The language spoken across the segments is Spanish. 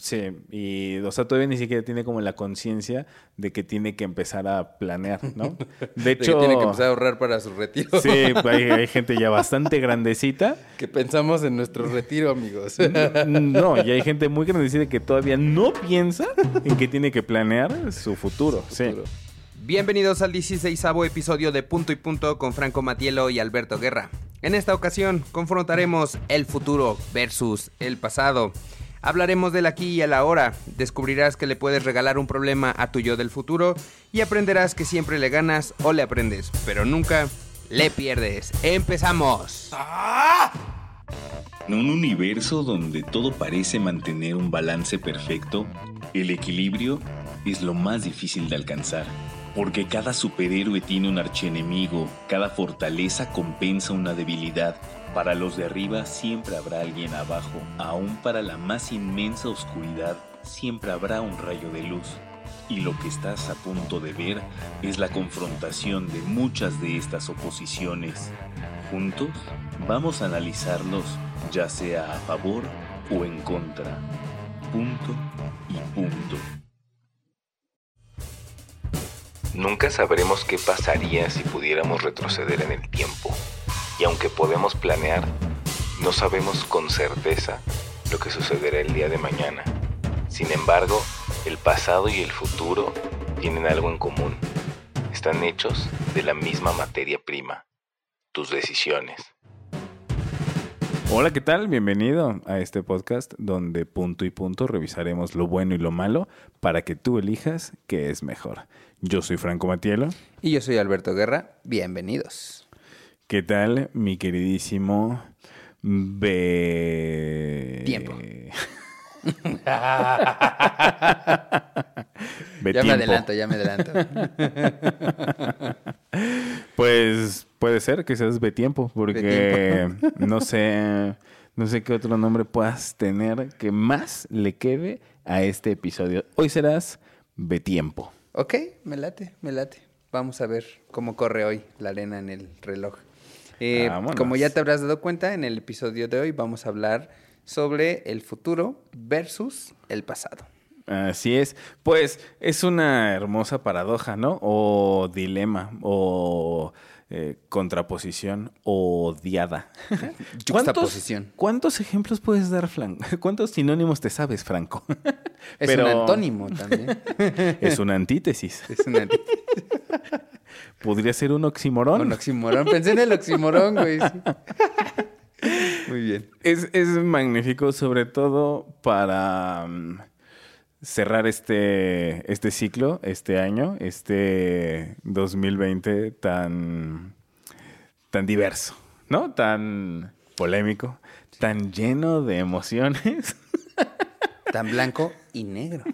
Sí, y o sea, todavía ni siquiera tiene como la conciencia de que tiene que empezar a planear, ¿no? De hecho... que tiene que empezar a ahorrar para su retiro. Sí, hay, gente ya bastante grandecita. Que pensamos en nuestro retiro, amigos. No, y hay gente muy grandecita que todavía no piensa en que tiene que planear su futuro. Su futuro. Sí. Bienvenidos al 16 episodio de Punto y Punto con Franco Matielo y Alberto Guerra. En esta ocasión confrontaremos el futuro versus el pasado. Hablaremos del aquí y el ahora, descubrirás que le puedes regalar un problema a tu yo del futuro y aprenderás que siempre le ganas o le aprendes, pero nunca le pierdes. ¡Empezamos! En un universo donde todo parece mantener un balance perfecto, el equilibrio es lo más difícil de alcanzar. Porque cada superhéroe tiene un archienemigo, cada fortaleza compensa una debilidad. Para los de arriba siempre habrá alguien abajo, aún para la más inmensa oscuridad siempre habrá un rayo de luz. Y lo que estás a punto de ver es la confrontación de muchas de estas oposiciones. Juntos vamos a analizarlos ya sea a favor o en contra. Punto y punto. Nunca sabremos qué pasaría si pudiéramos retroceder en el tiempo. Y aunque podemos planear, no sabemos con certeza lo que sucederá el día de mañana. Sin embargo, el pasado y el futuro tienen algo en común. Están hechos de la misma materia prima, tus decisiones. Hola, ¿qué tal? Bienvenido a este podcast donde punto y punto revisaremos lo bueno y lo malo para que tú elijas qué es mejor. Yo soy Franco Matielo. Y yo soy Alberto Guerra. Bienvenidos. ¿Qué tal, mi queridísimo B... Tiempo. ya me adelanto, ya me adelanto. pues puede ser que seas tiempo, porque no sé, no sé qué otro nombre puedas tener que más le quede a este episodio. Hoy serás Betiempo. Ok, me late, me late. Vamos a ver cómo corre hoy la arena en el reloj. Eh, como ya te habrás dado cuenta, en el episodio de hoy vamos a hablar sobre el futuro versus el pasado. Así es. Pues es una hermosa paradoja, ¿no? O dilema, o eh, contraposición, o diada. ¿Cuántos, ¿Cuántos ejemplos puedes dar, Franco? ¿Cuántos sinónimos te sabes, Franco? Es un antónimo también. es una antítesis. Es una antítesis. ¿Podría ser un oximorón? Un oximorón. Pensé en el oximorón, güey. Muy bien. Es, es magnífico, sobre todo para mm, cerrar este, este ciclo, este año, este 2020 tan, tan diverso, ¿no? Tan polémico, tan lleno de emociones. Tan blanco y negro.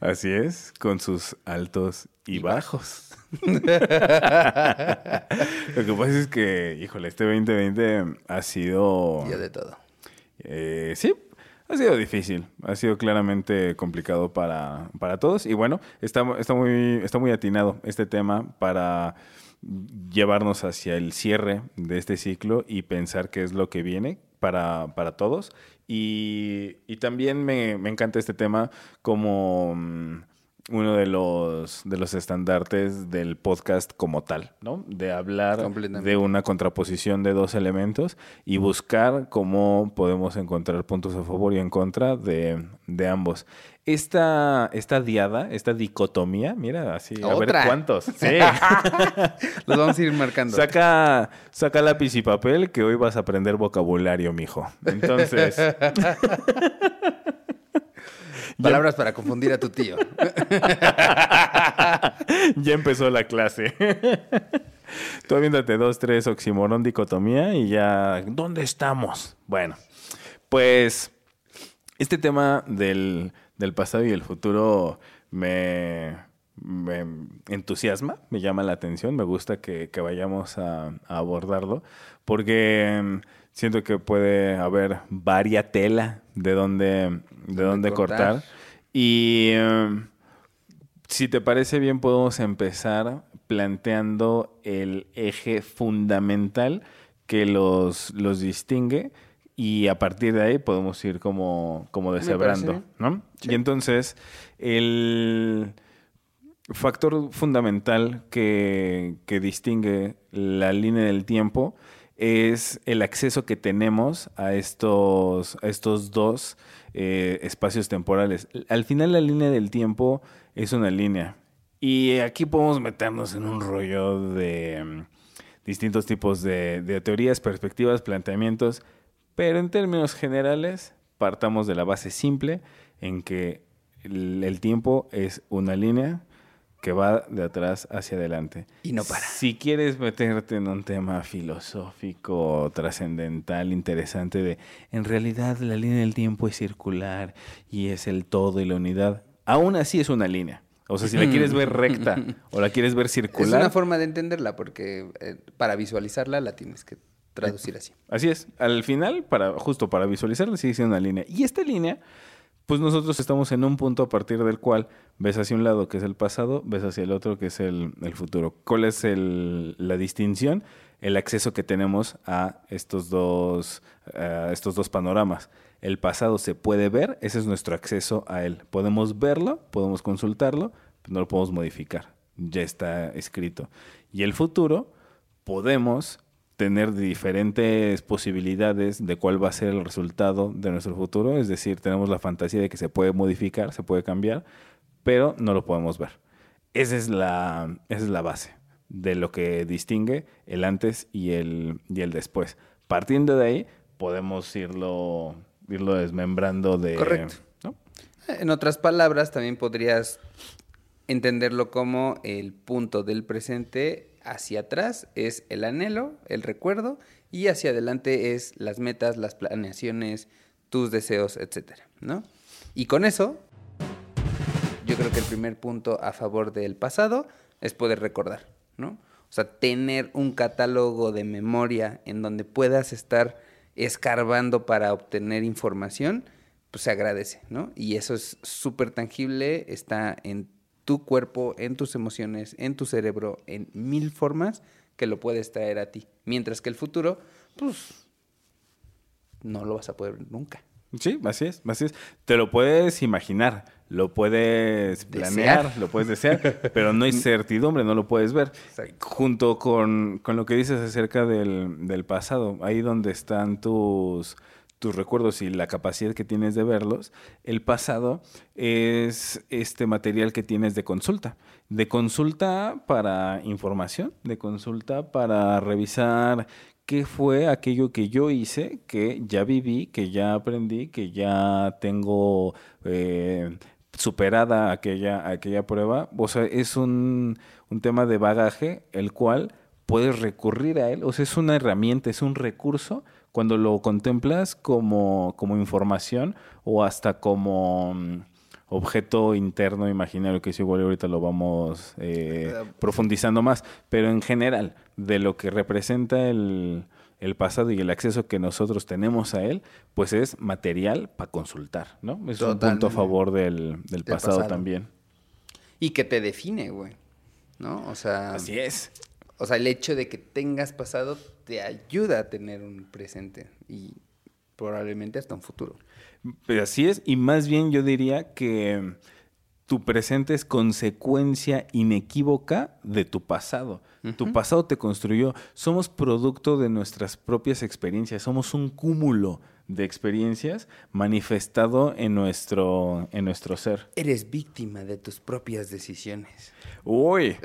Así es, con sus altos y, bajos. Lo que pasa es que, híjole, este 2020 ha sido... Día de todo. Eh, sí, ha sido difícil, ha sido claramente complicado para, para todos y bueno, está, está, muy, está muy atinado este tema para llevarnos hacia el cierre de este ciclo y pensar qué es lo que viene para, para todos. Y, y también me, me, encanta este tema como mm, uno de los, de los estandartes del podcast como tal, ¿no? De hablar de una contraposición de dos elementos y buscar cómo podemos encontrar puntos a favor y en contra de, de ambos. Esta, esta diada, esta dicotomía, mira, así, a ver cuántos. Sí. Los vamos a ir marcando. Saca, saca lápiz y papel que hoy vas a aprender vocabulario, mijo. Entonces... Palabras para confundir a tu tío. ya empezó la clase. Tú aviéntate dos, tres, oximorón, dicotomía y ya. ¿Dónde estamos? Bueno, pues este tema del, pasado y el futuro me, entusiasma, me llama la atención, me gusta que, vayamos a, abordarlo, porque siento que puede haber varia tela de dónde, de dónde cortar. Y em, si te parece bien, podemos empezar planteando el eje fundamental que los, los distingue y a partir de ahí podemos ir como, como deshebrando, ¿no? Y entonces, el factor fundamental que, que distingue la línea del tiempo es el acceso que tenemos a estos, estos dos eh, espacios temporales. Al final la línea del tiempo es una línea. Y aquí podemos meternos en un rollo de mm, distintos tipos de, teorías, perspectivas, planteamientos, pero en términos generales partamos de la base simple en que el tiempo es una línea que va de atrás hacia adelante. Y no para. Si quieres meterte en un tema filosófico, trascendental, interesante de, en realidad la línea del tiempo es circular y es el todo y la unidad, aún así es una línea. O sea, si la quieres ver recta o la quieres ver circular. Es una forma de entenderla porque eh, para visualizarla la tienes que traducir así. Así es. Al final, para, justo para visualizarla, sigue siendo una línea. Y esta línea pues nosotros estamos en un punto a partir del cual ves hacia un lado que es el pasado, ves hacia el otro que es el, futuro. ¿Cuál es la distinción? El acceso que tenemos a estos dos, estos dos panoramas. El pasado se puede ver, ese es nuestro acceso a él. Podemos verlo, podemos consultarlo, no lo podemos modificar. Ya está escrito. Y el futuro, podemos tener diferentes posibilidades de cuál va a ser el resultado de nuestro futuro. Es decir, tenemos la fantasía de que se puede modificar, se puede cambiar, pero no lo podemos ver. Esa es la, es la base de lo que distingue el antes y el, y el después. Partiendo de ahí, podemos irlo, irlo desmembrando de... Correcto. En otras palabras, también podrías entenderlo como el punto del presente hacia atrás es el anhelo, el recuerdo, y hacia adelante es las metas, las planeaciones, tus deseos, etcétera, ¿no? Y con eso, yo creo que el primer punto a favor del pasado es poder recordar, ¿no? O sea, tener un catálogo de memoria en donde puedas estar escarbando para obtener información, pues se agradece, ¿no? Y eso es súper tangible, está en tu cuerpo, en tus emociones, en tu cerebro, en mil formas que lo puedes traer a ti. Mientras que el futuro, pues, no lo vas a poder nunca. Sí, así es, así es. Te lo puedes imaginar, lo puedes planear, lo puedes desear, pero no hay certidumbre, no lo puedes ver. Junto con, con, lo que dices acerca del, del pasado, ahí donde están tus tus recuerdos y la capacidad que tienes de verlos, el pasado es este material que tienes de consulta. De consulta para información, de consulta para revisar qué fue aquello que yo hice, que ya viví, que ya aprendí, que ya tengo eh, superada aquella, aquella prueba. O sea, es un, un tema de bagaje el cual puedes recurrir a él. O sea, es una herramienta, es un recurso cuando lo contemplas como, como información o hasta como mm, objeto interno imaginario, que es igual ahorita lo vamos eh, profundizando más, pero en general, de lo que representa el, el, pasado y el acceso que nosotros tenemos a él, pues es material para consultar, ¿no? Es un punto a favor del, del pasado, también. Y que te define, güey, ¿no? O sea... Así es. O sea, el hecho de que tengas pasado te ayuda a tener un presente y probablemente hasta un futuro. Pero así es, y más bien yo diría que tu presente es consecuencia inequívoca de tu pasado. Tu pasado te construyó. Somos producto de nuestras propias experiencias. Somos un cúmulo de experiencias manifestado en nuestro, en nuestro ser. Eres víctima de tus propias decisiones. Uy.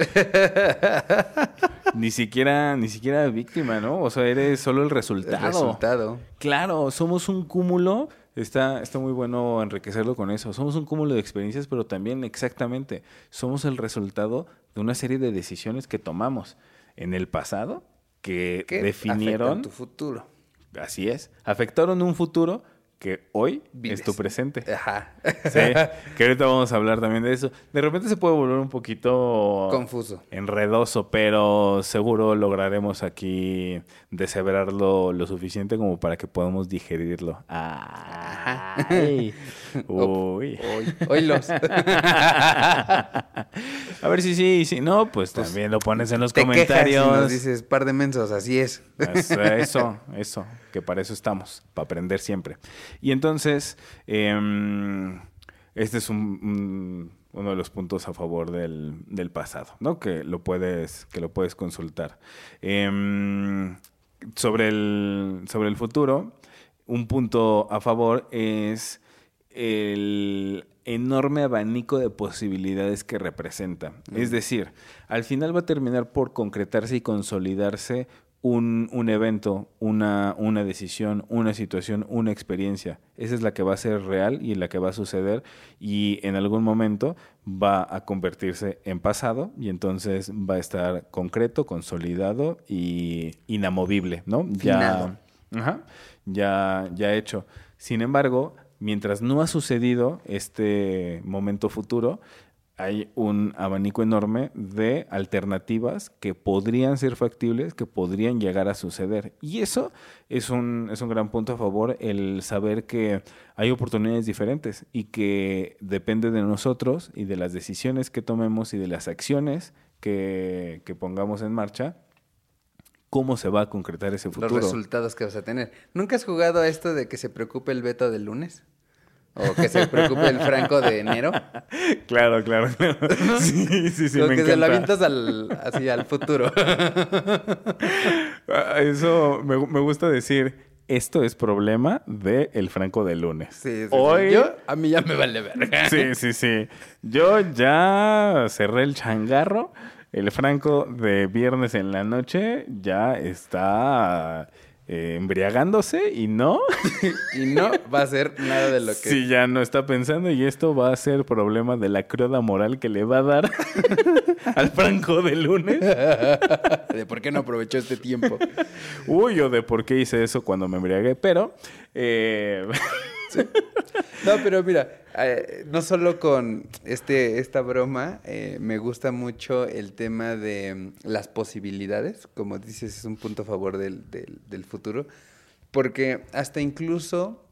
ni siquiera, ni siquiera víctima, ¿no? O sea, eres solo el resultado. El resultado. Claro, somos un cúmulo. Está, está muy bueno enriquecerlo con eso. Somos un cúmulo de experiencias, pero también exactamente somos el resultado de una serie de decisiones que tomamos en el pasado que definieron tu futuro Así es. Afectaron un futuro que hoy es tu presente. Ajá. Sí, que ahorita vamos a hablar también de eso. De repente se puede volver un poquito... Confuso. Enredoso, pero seguro lograremos aquí deshebrarlo lo suficiente como para que podamos digerirlo. Ay. Uy. Hoy, los. a ver si sí, si no, pues, pues, también lo pones en los comentarios. dices, par de mensos, así es. Eso, eso. Que para eso estamos, para aprender siempre. Y entonces, em, este es uno de los puntos a favor del, pasado, ¿no? Que lo puedes, que lo puedes consultar. Em, sobre, el, sobre el futuro, un punto a favor es el enorme abanico de posibilidades que representa. Es decir, al final va a terminar por concretarse y consolidarse un, un evento, una, una, decisión, una situación, una experiencia. Esa es la que va a ser real y la que va a suceder y en algún momento va a convertirse en pasado y entonces va a estar concreto, consolidado y inamovible, ¿no? Ya, ya, ya hecho. Sin embargo, mientras no ha sucedido este momento futuro, hay un abanico enorme de alternativas que podrían ser factibles, que podrían llegar a suceder. Y eso es un, es un gran punto a favor, el saber que hay oportunidades diferentes y que depende de nosotros y de las decisiones que tomemos y de las acciones que, que pongamos en marcha, cómo se va a concretar ese futuro. Los resultados que vas a tener. ¿Nunca has jugado a esto de que se preocupe el veto del lunes? ¿O que se preocupe el franco de enero? Claro, claro, claro. Sí, sí, sí. Como que se lo avientas al, así al futuro. Ah, eso me, me gusta decir esto es problema de el Franco de lunes. Sí, sí, Hoy, Yo, a mí ya me vale ver. Sí, sí, sí. Yo ya cerré el changarro. El Franco de viernes en la noche ya está eh, embriagándose y no. y no va a ser nada de lo que. Sí, ya no está pensando y esto va a ser problema de la cruda moral que le va a dar al Franco de lunes. de por qué no aprovechó este tiempo. Uy, o de por qué hice eso cuando me embriagué, pero. Eh... No, pero mira, eh, no solo con este, esta broma, eh, me gusta mucho el tema de mm, las posibilidades, como dices, es un punto a favor del, del futuro, porque hasta incluso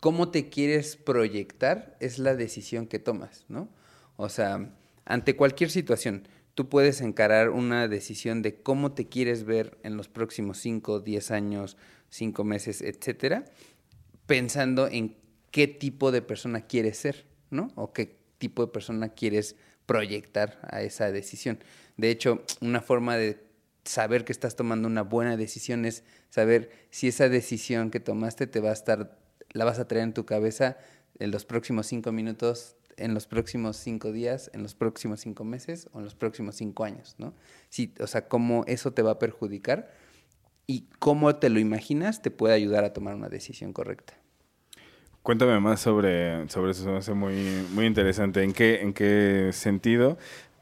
cómo te quieres proyectar es la decisión que tomas, ¿no? O sea, ante cualquier situación, tú puedes encarar una decisión de cómo te quieres ver en los próximos 5, 10 años, 5 meses, etcétera, pensando en qué tipo de persona quieres ser, ¿no? O qué tipo de persona quieres proyectar a esa decisión. De hecho, una forma de saber que estás tomando una buena decisión es saber si esa decisión que tomaste te va a estar, la vas a traer en tu cabeza en los próximos cinco minutos, en los próximos cinco días, en los próximos cinco meses o en los próximos cinco años, ¿no? Sí, o sea, cómo eso te va a perjudicar y cómo te lo imaginas te puede ayudar a tomar una decisión correcta. Cuéntame más sobre, sobre eso, me hace muy, muy interesante. ¿En qué, en qué sentido?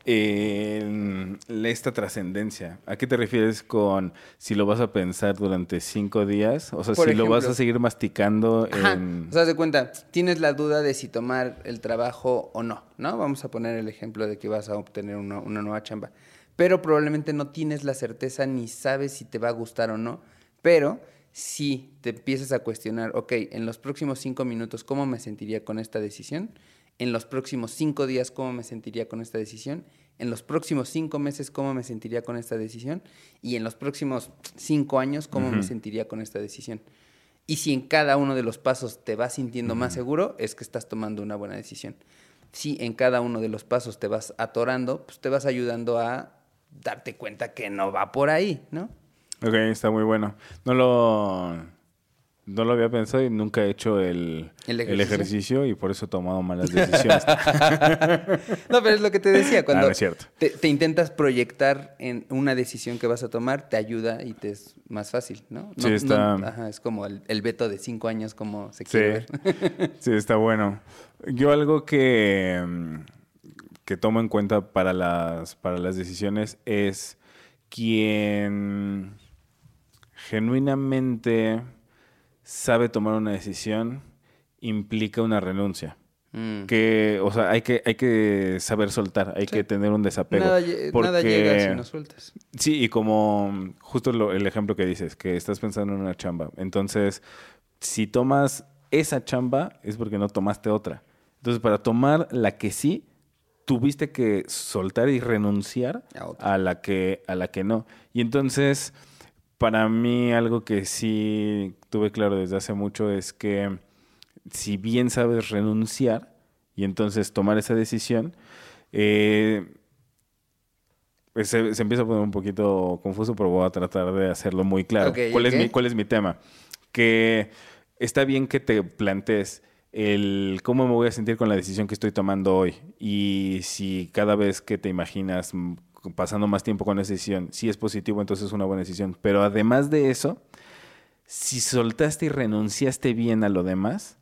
esta trascendencia. ¿A qué te refieres con si lo vas a pensar durante cinco días? O sea, si lo vas a seguir masticando en... O sea, de cuenta, tienes la duda de si tomar el trabajo o no, ¿no? Vamos a poner el ejemplo de que vas a obtener una, una nueva chamba. Pero probablemente no tienes la certeza ni sabes si te va a gustar o no. Pero si te empiezas a cuestionar, ok, en los próximos cinco minutos, ¿cómo me sentiría con esta decisión? En los próximos cinco días, ¿cómo me sentiría con esta decisión? En los próximos cinco meses, ¿cómo me sentiría con esta decisión? Y en los próximos cinco años, ¿cómo me sentiría con esta decisión? Y si en cada uno de los pasos te vas sintiendo más seguro, es que estás tomando una buena decisión. Si en cada uno de los pasos te vas atorando, pues te vas ayudando a darte cuenta que no va por ahí, ¿no? Ok, está muy bueno. No lo, no lo había pensado y nunca he hecho el, ejercicio? y por eso he tomado malas decisiones. no, pero es lo que te decía. Cuando ah, es cierto. Te, intentas proyectar en una decisión que vas a tomar, te ayuda y te es más fácil, ¿no? sí, está... ajá, es como el, veto de cinco años, como se quiere ver. sí, está bueno. Yo algo que, que tomo en cuenta para las, para las decisiones es quien genuinamente sabe tomar una decisión implica una renuncia. Mm. Que, o sea, hay que, hay que saber soltar, hay que tener un desapego. Nada, nada, llega si no sueltas. Sí, y como justo el ejemplo que dices, que estás pensando en una chamba. Entonces, si tomas esa chamba, es porque no tomaste otra. Entonces, para tomar la que sí, tuviste que soltar y renunciar a, a la que, a la que no. Y entonces para mí algo que sí tuve claro desde hace mucho es que si bien sabes renunciar y entonces tomar esa decisión, eh, pues se, empieza a poner un poquito confuso, pero voy a tratar de hacerlo muy claro. ¿Cuál, Es mi, ¿Cuál es mi tema? Que está bien que te plantees el cómo me voy a sentir con la decisión que estoy tomando hoy y si cada vez que te imaginas pasando más tiempo con esa decisión, si es positivo, entonces es una buena decisión. Pero además de eso, si soltaste y renunciaste bien a lo demás,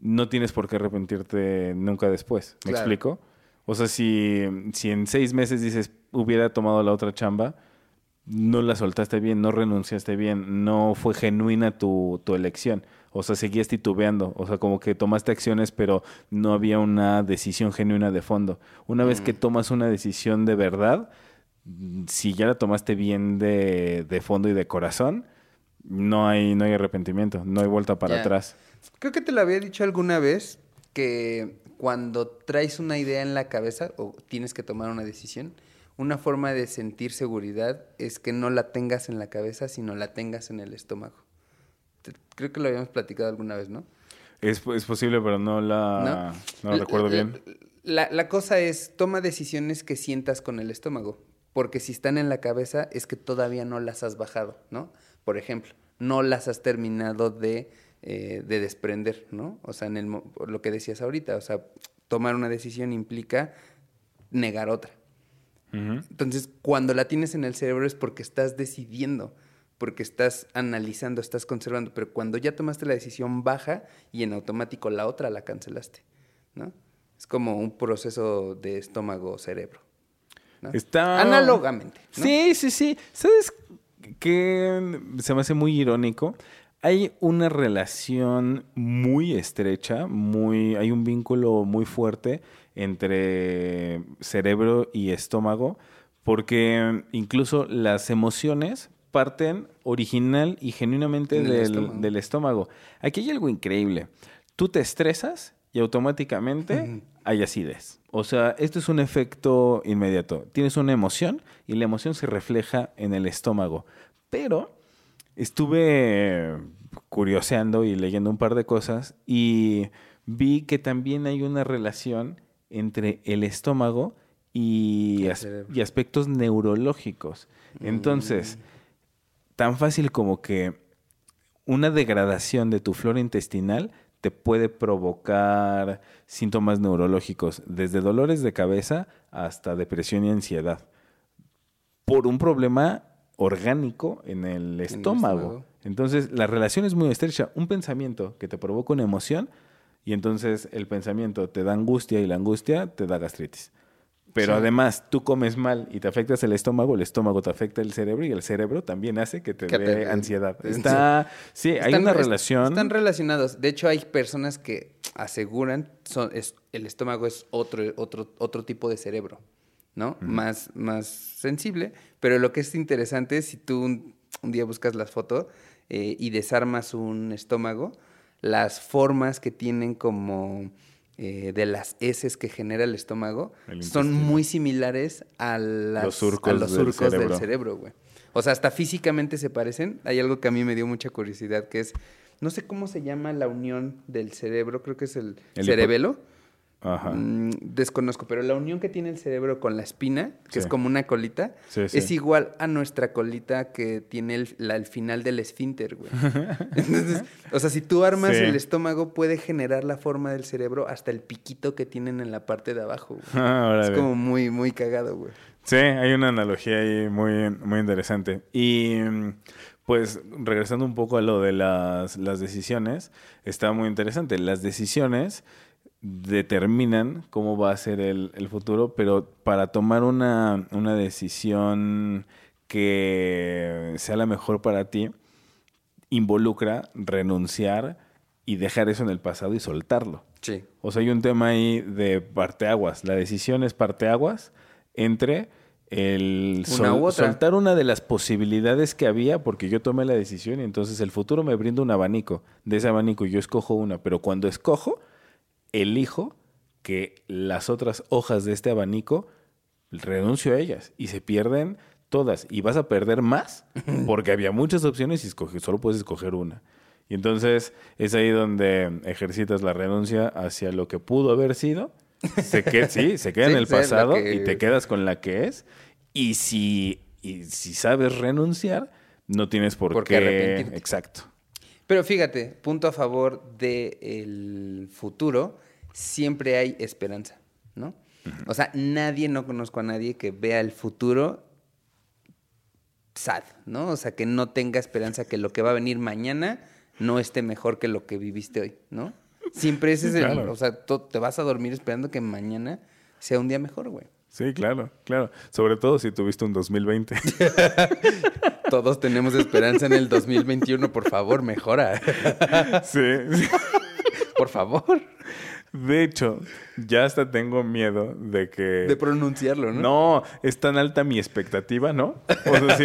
no tienes por qué arrepentirte nunca después. ¿Me explico? O sea, si, si en seis meses dices, hubiera tomado la otra chamba, no la soltaste bien, no renunciaste bien, no fue genuina tu, tu elección. O sea, seguías titubeando. O sea, como que tomaste acciones, pero no había una decisión genuina de fondo. Una vez que mm. tomas una decisión de verdad, si ya la tomaste bien de, de fondo y de corazón, no hay, no hay arrepentimiento, no hay vuelta para atrás. Creo que te lo había dicho alguna vez que cuando traes una idea en la cabeza o tienes que tomar una decisión, una forma de sentir seguridad es que no la tengas en la cabeza, sino la tengas en el estómago. Creo que lo habíamos platicado alguna vez, ¿no? Es, es posible, pero no la, ¿No? recuerdo bien. La, la, cosa es, toma decisiones que sientas con el estómago, porque si están en la cabeza es que todavía no las has bajado, ¿no? Por ejemplo, no las has terminado de, eh, de desprender, ¿no? O sea, en el, lo que decías ahorita, o sea, tomar una decisión implica negar otra. Entonces, cuando la tienes en el cerebro es porque estás decidiendo porque estás analizando, estás conservando, pero cuando ya tomaste la decisión baja y en automático la otra la cancelaste, ¿no? Es como un proceso de estómago-cerebro. Está... Análogamente. Sí, sí, sí. ¿Sabes qué se me hace muy irónico? Hay una relación muy estrecha, muy, hay un vínculo muy fuerte entre cerebro y estómago, porque incluso las emociones parten original y genuinamente del, estómago. Aquí hay algo increíble. Tú te estresas y automáticamente hay acidez. O sea, esto es un efecto inmediato. Tienes una emoción y la emoción se refleja en el estómago. Pero estuve curioseando y leyendo un par de cosas y vi que también hay una relación entre el estómago y, y aspectos neurológicos. Entonces, mm tan fácil como que una degradación de tu flora intestinal te puede provocar síntomas neurológicos, desde dolores de cabeza hasta depresión y ansiedad, por un problema orgánico en el estómago. Entonces, la relación es muy estrecha. Un pensamiento que te provoca una emoción y entonces el pensamiento te da angustia y la angustia te da gastritis. Pero además, tú comes mal y te afectas el estómago, el estómago te afecta el cerebro y el cerebro también hace que te dé ansiedad. Está, sí, hay una relación. Están relacionados. De hecho, hay personas que aseguran son, es, el estómago es otro, otro, otro tipo de cerebro, ¿no? más, más sensible. Pero lo que es interesante es si tú un, día buscas las fotos eh, y desarmas un estómago, las formas que tienen como eh, de las heces que genera el estómago son muy similares a, los surcos, del, cerebro. güey. O sea, hasta físicamente se parecen. Hay algo que a mí me dio mucha curiosidad, que es, no sé cómo se llama la unión del cerebro, creo que es el, cerebelo. Ajá. Mm, desconozco, pero la unión que tiene el cerebro con la espina, que es como una colita, es igual a nuestra colita que tiene el, final del esfínter, güey. Entonces, o sea, si tú armas el estómago, puede generar la forma del cerebro hasta el piquito que tienen en la parte de abajo. Ah, es como muy, muy cagado, güey. Sí, hay una analogía ahí muy, muy interesante. Y pues regresando un poco a lo de las, las decisiones, está muy interesante. Las decisiones determinan cómo va a ser el, futuro, pero para tomar una, una, decisión que sea la mejor para ti, involucra renunciar y dejar eso en el pasado y soltarlo. Sí. O sea, hay un tema ahí de parteaguas. La decisión es parteaguas entre el soltar una de las posibilidades que había, porque yo tomé la decisión y entonces el futuro me brinda un abanico. De ese abanico yo escojo una, pero cuando escojo, elijo que las otras hojas de este abanico renuncio a ellas y se pierden todas. Y vas a perder más porque había muchas opciones y solo puedes escoger una. Y entonces es ahí donde ejercitas la renuncia hacia lo que pudo haber sido. Se sí, se queda en el pasado y te quedas con la que es. Y si, y si sabes renunciar, no tienes por, qué arrepentirte. Exacto. Pero fíjate, punto a favor del futuro, siempre hay esperanza, ¿no? O sea, nadie, no conozco a nadie que vea el futuro sad, ¿no? O sea, que no tenga esperanza que lo que va a venir mañana no esté mejor que lo que viviste hoy, ¿no? Siempre ese es el, o sea, te vas a dormir esperando que mañana sea un día mejor, güey. Sí, claro, claro. Sobre todo si tuviste un 2020. Todos tenemos esperanza en el 2021, por favor, mejora. sí. Por favor. De hecho, ya hasta tengo miedo de que... De pronunciarlo, ¿no? No, es tan alta mi expectativa, ¿no? O sea, sí,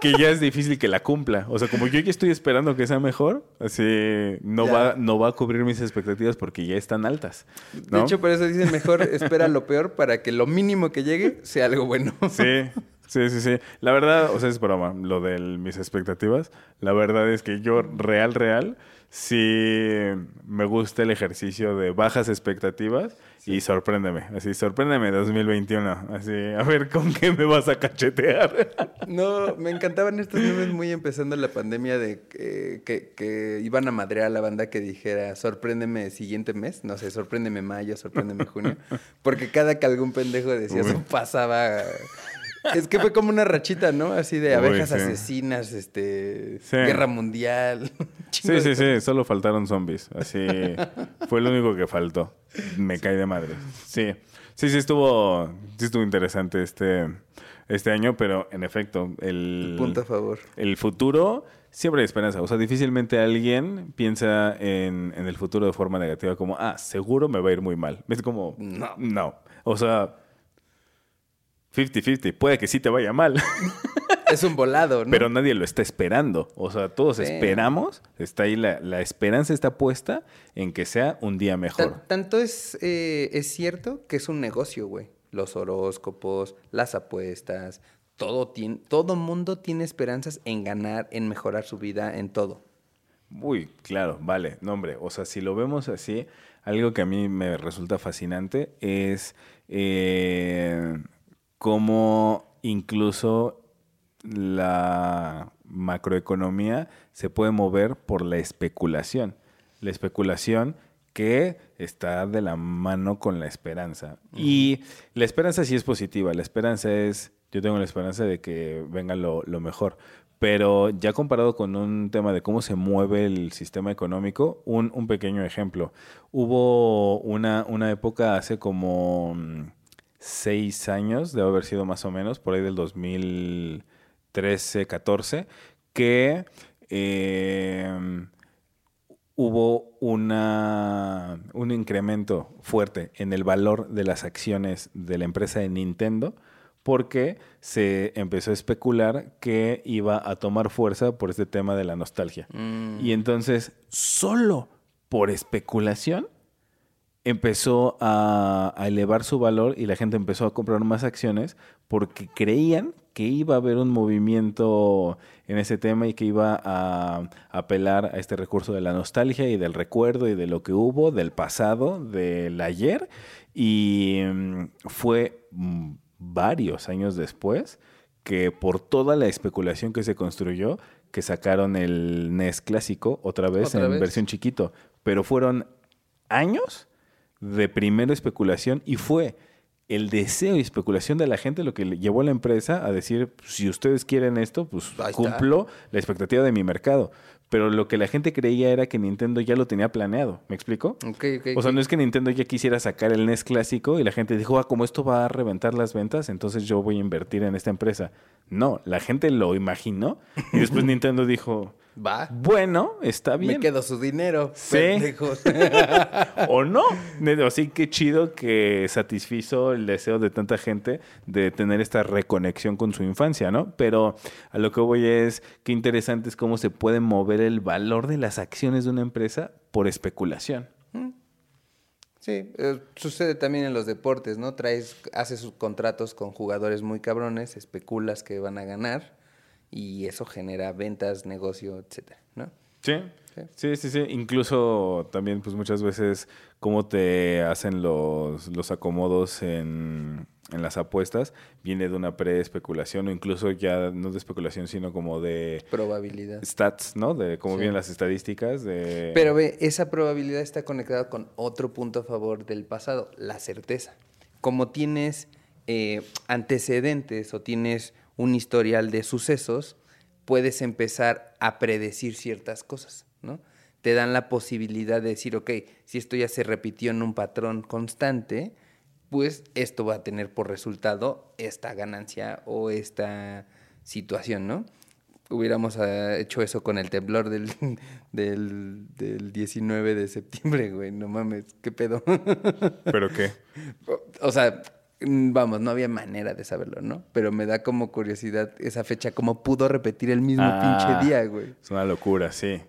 que ya es difícil que la cumpla. O sea, como yo ya estoy esperando que sea mejor, así no, va, no va a cubrir mis expectativas porque ya están altas. De hecho, por eso dicen mejor espera lo peor para que lo mínimo que llegue sea algo bueno. Sí. Sí, sí, sí. La verdad, o sea, es broma, lo de mis expectativas. La verdad es que yo, real, real, sí me gusta el ejercicio de bajas expectativas y sorpréndeme. Así, sorpréndeme 2021. Así, a ver con qué me vas a cachetear. No, me encantaban estos memes muy empezando la pandemia de que, que, iban a madrear a la banda que dijera sorpréndeme siguiente mes. No sé, sorpréndeme mayo, sorpréndeme junio. Porque cada que algún pendejo decía eso pasaba es que fue como una rachita, ¿no? Así de abejas asesinas, este, guerra mundial. sí, sí, sí, solo faltaron zombies. Así fue lo único que faltó. Me cae de madre. Sí. Sí, sí estuvo, sí estuvo interesante este, este año, pero en efecto, el, punto a favor. El futuro siempre hay esperanza. O sea, difícilmente alguien piensa en, en, el futuro de forma negativa como, ah, seguro me va a ir muy mal. Es como, no. No. O sea, 50-50, puede que sí te vaya mal. Es un volado, ¿no? Pero nadie lo está esperando. O sea, todos esperamos, está ahí la, esperanza está puesta en que sea un día mejor. tanto es, eh, es cierto que es un negocio, güey. Los horóscopos, las apuestas, todo tiene, todo mundo tiene esperanzas en ganar, en mejorar su vida, en todo. Uy, claro, vale, no hombre, o sea, si lo vemos así, algo que a mí me resulta fascinante es eh, cómo incluso la macroeconomía se puede mover por la especulación. La especulación que está de la mano con la esperanza. Y la esperanza sí es positiva. La esperanza es, yo tengo la esperanza de que venga lo, mejor. Pero ya comparado con un tema de cómo se mueve el sistema económico, un, un pequeño ejemplo. Hubo una, una época hace como mm, seis años, debe haber sido más o menos, por ahí del 2013, 14, que em, hubo una, un incremento fuerte en el valor de las acciones de la empresa de Nintendo porque se empezó a especular que iba a tomar fuerza por este tema de la nostalgia. Mm. Y entonces, solo por especulación, empezó a, elevar su valor y la gente empezó a comprar más acciones porque creían que iba a haber un movimiento en ese tema y que iba a, apelar a este recurso de la nostalgia y del recuerdo y de lo que hubo, del pasado, del ayer. Y mm, fue mm, varios años después que por toda la especulación que se construyó, que sacaron el NES clásico otra vez en versión chiquito. Pero fueron años de primera especulación y fue el deseo y especulación de la gente lo que llevó a la empresa a decir, si ustedes quieren esto, pues cumplo la expectativa de mi mercado. Pero lo que la gente creía era que Nintendo ya lo tenía planeado. ¿Me explico? o sea, no es que Nintendo ya quisiera sacar el NES clásico y la gente dijo, ah, como esto va a reventar las ventas, entonces yo voy a invertir en esta empresa. No, la gente lo imaginó y después Nintendo dijo, Va. Bueno, está bien. Me quedo su dinero. Sí. o no. Así que chido que satisfizo el deseo de tanta gente de tener esta reconexión con su infancia, ¿no? Pero a lo que voy es que interesante es cómo se puede mover el valor de las acciones de una empresa por especulación. Mm. Sí, eh, sucede también en los deportes, ¿no? Traes, haces sus contratos con jugadores muy cabrones, especulas que van a ganar y eso genera ventas, negocio, etcétera, ¿no? Sí, sí, sí, sí. Incluso también, pues muchas veces, cómo te hacen los, los acomodos en, en las apuestas viene de una pre-especulación o incluso ya no de especulación, sino como de... Probabilidad. Stats, ¿no? De cómo vienen las estadísticas. De... Pero ve, esa probabilidad está conectada con otro punto a favor del pasado, la certeza. Como tienes eh, antecedentes o tienes un historial de sucesos, puedes empezar a predecir ciertas cosas, ¿no? Te dan la posibilidad de decir, ok, si esto ya se repitió en un patrón constante, pues esto va a tener por resultado esta ganancia o esta situación, ¿no? Hubiéramos ah, hecho eso con el temblor del, del, del 19 de septiembre, güey, no mames, qué pedo. ¿Pero qué? O sea, vamos, no había manera de saberlo, ¿no? Pero me da como curiosidad esa fecha, cómo pudo repetir el mismo pinche ah, día, güey. Es una locura, sí.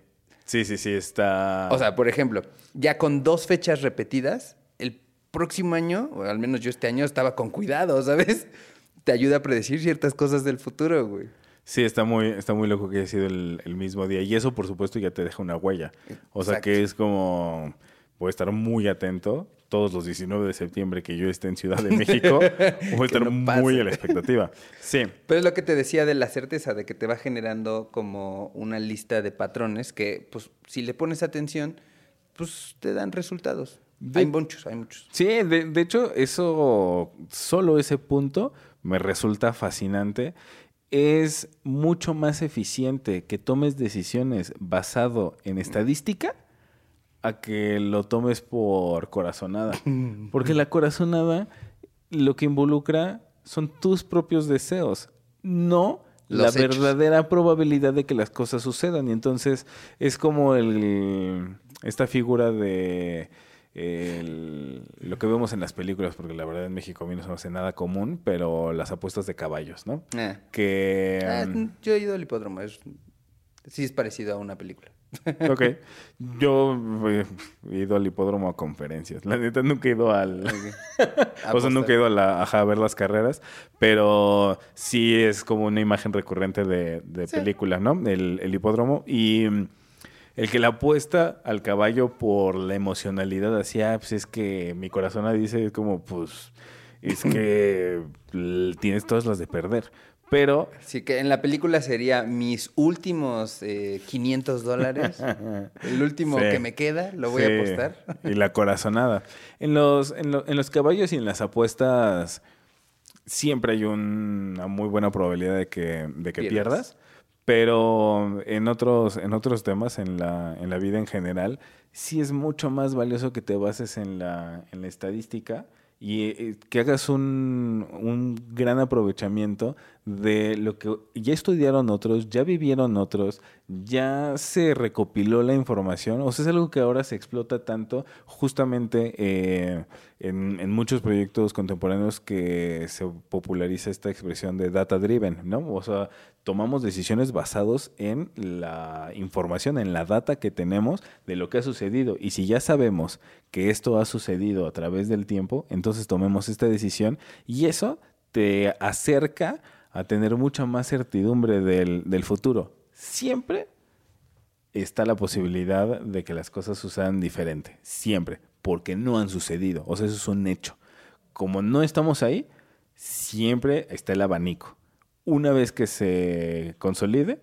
Sí, sí, sí, está... O sea, por ejemplo, ya con dos fechas repetidas, próximo año, o al menos yo este año, estaba con cuidado, ¿sabes? Te ayuda a predecir ciertas cosas del futuro, güey. Sí, está muy, está muy loco que haya sido el, mismo día. Y eso, por supuesto, ya te deja una huella. O sea que es como, voy a estar muy atento todos los 19 de septiembre que yo esté en Ciudad de México. voy a estar muy a la expectativa. Sí. Pero es lo que te decía de la certeza, de que te va generando como una lista de patrones que, pues, si le pones atención, pues te dan resultados hay muchos, hay muchos. Sí, de, de, hecho, eso, solo ese punto me resulta fascinante. Es mucho más eficiente que tomes decisiones basado en estadística a que lo tomes por corazonada. Porque la corazonada lo que involucra son tus propios deseos, no la verdadera probabilidad de que las cosas sucedan. Y entonces es como el, esta figura de lo que vemos en las películas, porque la verdad en México a mí no se me hace nada común, pero las apuestas de caballos, ¿no? Eh. Que... Ah, mm, yo he ido al hipódromo, es, sí es parecido a una película. ok. Yo he ido al hipódromo a conferencias. La neta nunca he ido al... o sea, nunca he ido a, la, a ver las carreras, pero sí es como una imagen recurrente de, de película, ¿no? El, el hipódromo. Y el que la apuesta al caballo por la emocionalidad, así, ah, pues es que mi corazón dice, es como, pues, es que tienes todas las de perder. Pero... Sí, que en la película sería mis últimos 500 eh, dólares. el último que me queda, lo voy a apostar. y la corazonada. En los, en, los caballos y en las apuestas siempre hay una muy buena probabilidad de que, de que pierdas. Pero en otros, en otros temas, en la, en la vida en general, sí es mucho más valioso que te bases en la, en la estadística y eh, que hagas un, un, gran aprovechamiento de lo que ya estudiaron otros, ya vivieron otros, ya se recopiló la información, o sea, es algo que ahora se explota tanto justamente eh, en, muchos proyectos contemporáneos que se populariza esta expresión de data driven, ¿no? O sea, tomamos decisiones basados en la información, en la data que tenemos de lo que ha sucedido. Y si ya sabemos que esto ha sucedido a través del tiempo, entonces tomemos esta decisión y eso te acerca a tener mucha más certidumbre del futuro. Siempre está la posibilidad de que las cosas sucedan diferente. Siempre. Porque no han sucedido. O sea, eso es un hecho. Como no estamos ahí, siempre está el abanico una vez que se consolide,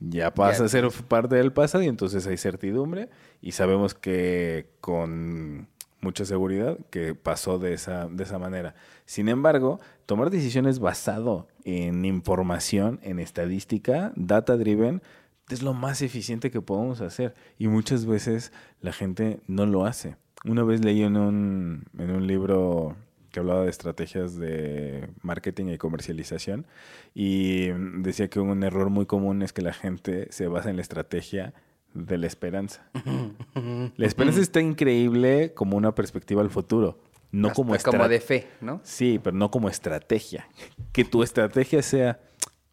ya pasa a ser parte del pasado y entonces hay certidumbre y sabemos que con mucha seguridad que pasó de esa, de esa manera. Sin embargo, tomar decisiones basado en información, en estadística, data driven, es lo más eficiente que podemos hacer y muchas veces la gente no lo hace. Una vez leí en un, en un libro que hablaba de estrategias de marketing y comercialización y decía que un error muy común es que la gente se basa en la estrategia de la esperanza. la esperanza está increíble como una perspectiva al futuro, no como como de fe, ¿no? Sí, pero no como estrategia. Que tu estrategia sea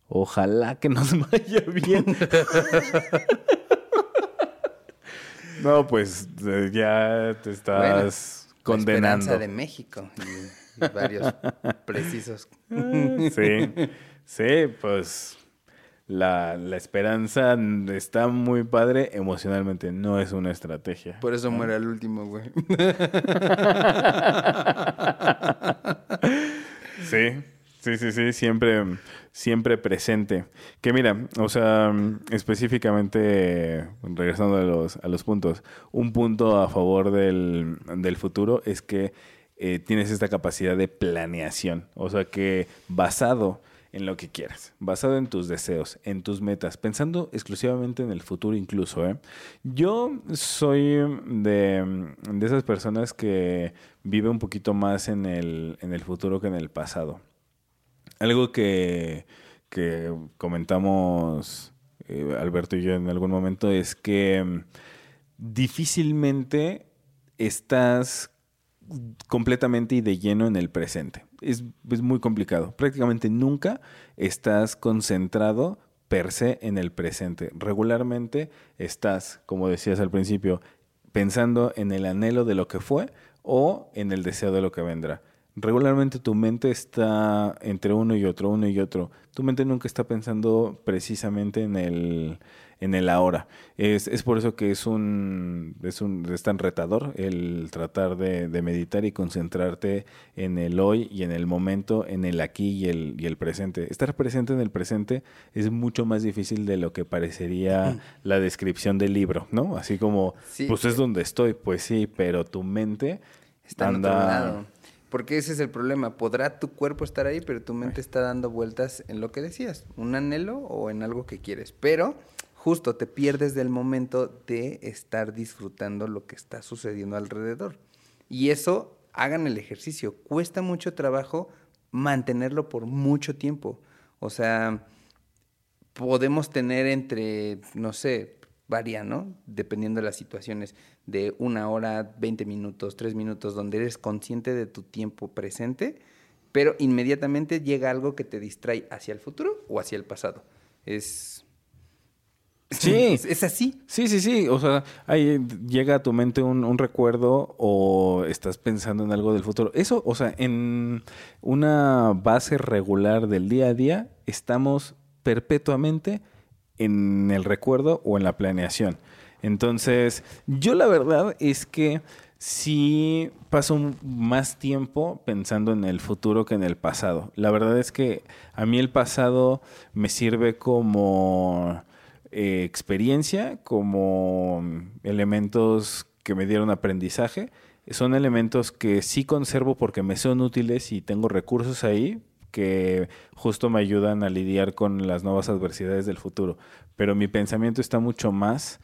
ojalá que nos vaya bien. no, pues eh, ya te estás condenando. La de México y varios precisos. sí, sí, pues la, la, esperanza está muy padre emocionalmente, no es una estrategia. Por eso muere el último, güey. sí, sí, sí, sí, siempre, siempre presente. Que mira, o sea, específicamente, regresando a los, a los puntos, un punto a favor del, del futuro es que eh, tienes esta capacidad de planeación. O sea que basado en lo que quieras, basado en tus deseos, en tus metas, pensando exclusivamente en el futuro incluso. ¿eh? Yo soy de, esas personas que vive un poquito más en el, en el futuro que en el pasado. Algo que, que comentamos eh, Alberto y yo en algún momento es que mm, difícilmente estás completamente y de lleno en el presente. Es, muy complicado. Prácticamente nunca estás concentrado per se en el presente. Regularmente estás, como decías al principio, pensando en el anhelo de lo que fue o en el deseo de lo que vendrá. Regularmente tu mente está entre uno y otro, uno y otro. Tu mente nunca está pensando precisamente en el, en el ahora. Es, es por eso que es un, es un es tan retador el tratar de, de, meditar y concentrarte en el hoy y en el momento, en el aquí y el, y el presente. Estar presente en el presente es mucho más difícil de lo que parecería la descripción del libro, ¿no? Así como, pues es donde estoy, pues sí, pero tu mente está anda... Porque ese es el problema. Podrá tu cuerpo estar ahí, pero tu mente está dando vueltas en lo que decías, un anhelo o en algo que quieres. Pero justo te pierdes del momento de estar disfrutando lo que está sucediendo alrededor. Y eso, hagan el ejercicio. Cuesta mucho trabajo mantenerlo por mucho tiempo. O sea, podemos tener entre, no sé, varía, ¿no? Dependiendo de las situaciones, de una hora, 20 minutos, tres minutos, donde eres consciente de tu tiempo presente, pero inmediatamente llega algo que te distrae hacia el futuro o hacia el pasado. Es Sí. ¿Es, así? Sí, sí, sí. O sea, ahí llega a tu mente un, recuerdo o estás pensando en algo del futuro. Eso, o sea, en una base regular del día a día, estamos perpetuamente en el recuerdo o en la planeación. Entonces, yo la verdad es que sí paso más tiempo pensando en el futuro que en el pasado. La verdad es que a mí el pasado me sirve como eh, experiencia, como elementos que me dieron aprendizaje. Son elementos que sí conservo porque me son útiles y tengo recursos ahí que justo me ayudan a lidiar con las nuevas adversidades del futuro. Pero mi pensamiento está mucho más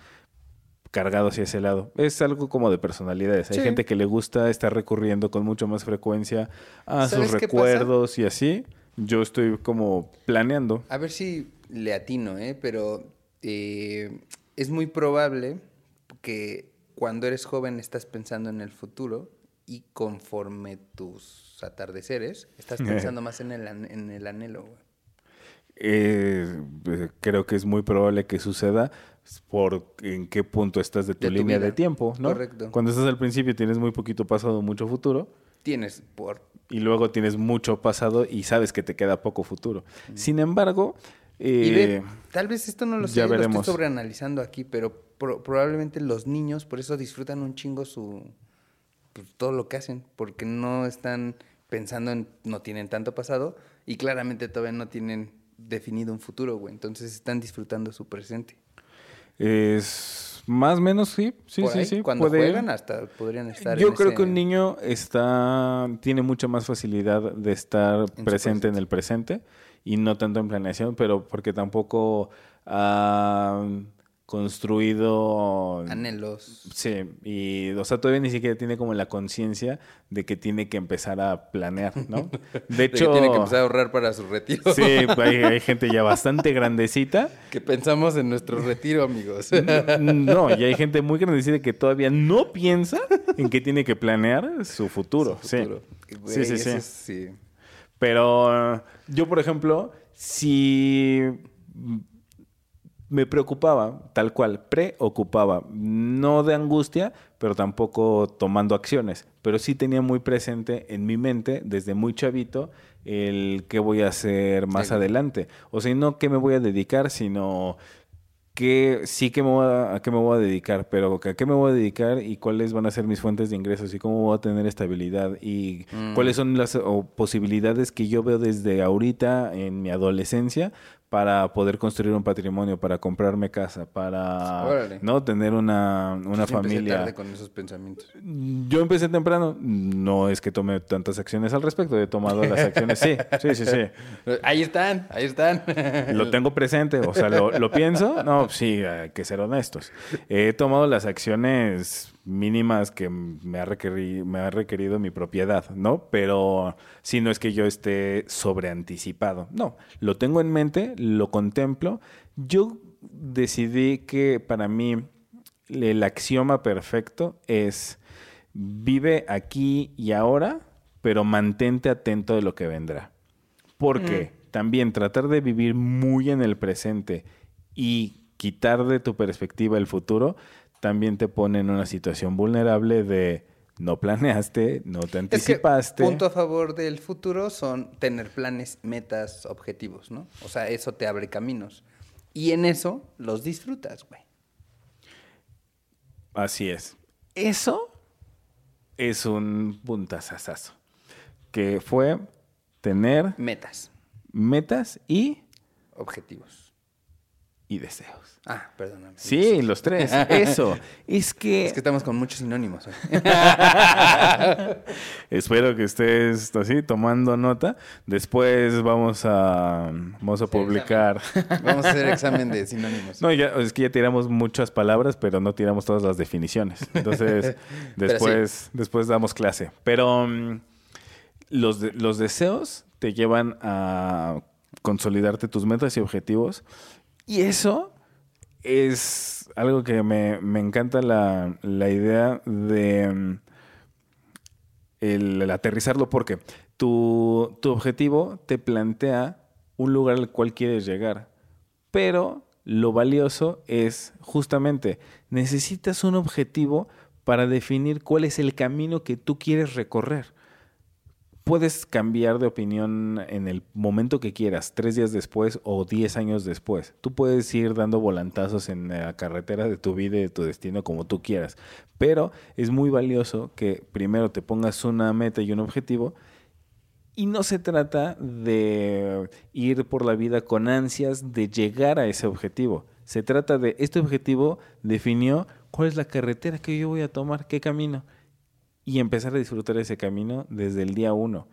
cargado hacia ese lado. Es algo como de personalidades. Hay gente que le gusta estar recurriendo con mucho más frecuencia a sus recuerdos y así. Yo estoy como planeando. A ver si le atino, ¿eh? Pero eh, es muy probable que cuando eres joven estás pensando en el futuro y conforme tus atardeceres, estás pensando más en el, en el anhelo. Eh, creo que es muy probable que suceda por en qué punto estás de tu, línea de tiempo, ¿no? Correcto. Cuando estás al principio tienes muy poquito pasado, mucho futuro. Tienes por... Y luego tienes mucho pasado y sabes que te queda poco futuro. Sin embargo, y ve, tal vez esto no lo sé, lo estoy sobreanalizando aquí, pero probablemente los niños por eso disfrutan un chingo su pues, todo lo que hacen, porque no están pensando en, no tienen tanto pasado y claramente todavía no tienen definido un futuro, güey. Entonces están disfrutando su presente. Es más o menos, sí, sí, sí, sí. Cuando juegan hasta podrían estar. Yo creo que un niño está tiene mucha más facilidad de estar presente en el presente y no tanto en planeación, pero porque tampoco ha construido anhelos. Sí, y o sea, todavía ni siquiera tiene como la conciencia de que tiene que empezar a planear, ¿no? De hecho, tiene que empezar a ahorrar para su retiro. Sí, hay, gente ya bastante grandecita que pensamos en nuestro retiro, amigos. No, y hay gente muy grandecita que todavía no piensa en que tiene que planear su futuro. sí. sí, sí, sí. sí. Pero yo, por ejemplo, si me preocupaba, tal cual, preocupaba, no de angustia, pero tampoco tomando acciones, pero sí tenía muy presente en mi mente desde muy chavito el qué voy a hacer más adelante. O sea, no qué me voy a dedicar, sino que sí que me voy a, qué me voy a dedicar, pero a qué me voy a dedicar y cuáles van a ser mis fuentes de ingresos y cómo voy a tener estabilidad y mm. cuáles son las posibilidades que yo veo desde ahorita en mi adolescencia para poder construir un patrimonio, para comprarme casa, para no tener una, una familia. Tarde con esos pensamientos. Yo empecé temprano, no es que tome tantas acciones al respecto, he tomado las acciones, sí, sí, sí, sí. Ahí están, ahí están. Lo tengo presente, o sea, lo, lo pienso, no, sí, hay que ser honestos. He tomado las acciones mínimas que me ha, requerido, me ha requerido mi propiedad, ¿no? Pero si no es que yo esté sobreanticipado. No, lo tengo en mente, lo contemplo. Yo decidí que para mí el axioma perfecto es vive aquí y ahora, pero mantente atento de lo que vendrá. Porque mm. también tratar de vivir muy en el presente y quitar de tu perspectiva el futuro también te pone en una situación vulnerable de no planeaste, no te anticipaste. Es punto a favor del futuro son tener planes, metas, objetivos, ¿no? O sea, eso te abre caminos. Y en eso los disfrutas, güey. Así es. Eso es un puntazazazo. Que fue tener... Metas. Metas y... Objetivos. Y deseos. Ah, perdóname. Sí, los tres. Eso. Es que. Es que estamos con muchos sinónimos. Espero que estés así tomando nota. Después vamos a vamos a publicar. Vamos a hacer examen de sinónimos. No, es que ya tiramos muchas palabras, pero no tiramos todas las definiciones. Entonces, después, después damos clase. Pero mm, los, los deseos te llevan a consolidarte tus metas y objetivos. Y eso es algo que me, encanta la, idea de mm, el, aterrizarlo porque tu, tu objetivo te plantea un lugar al cual quieres llegar, pero lo valioso es justamente necesitas un objetivo para definir cuál es el camino que tú quieres recorrer puedes cambiar de opinión en el momento que quieras, tres días después o diez años después. Tú puedes ir dando volantazos en la carretera de tu vida y de tu destino como tú quieras. Pero es muy valioso que primero te pongas una meta y un objetivo. Y no se trata de ir por la vida con ansias de llegar a ese objetivo. Se trata de este objetivo definió cuál es la carretera que yo voy a tomar, qué camino y empezar a disfrutar ese camino desde el día uno.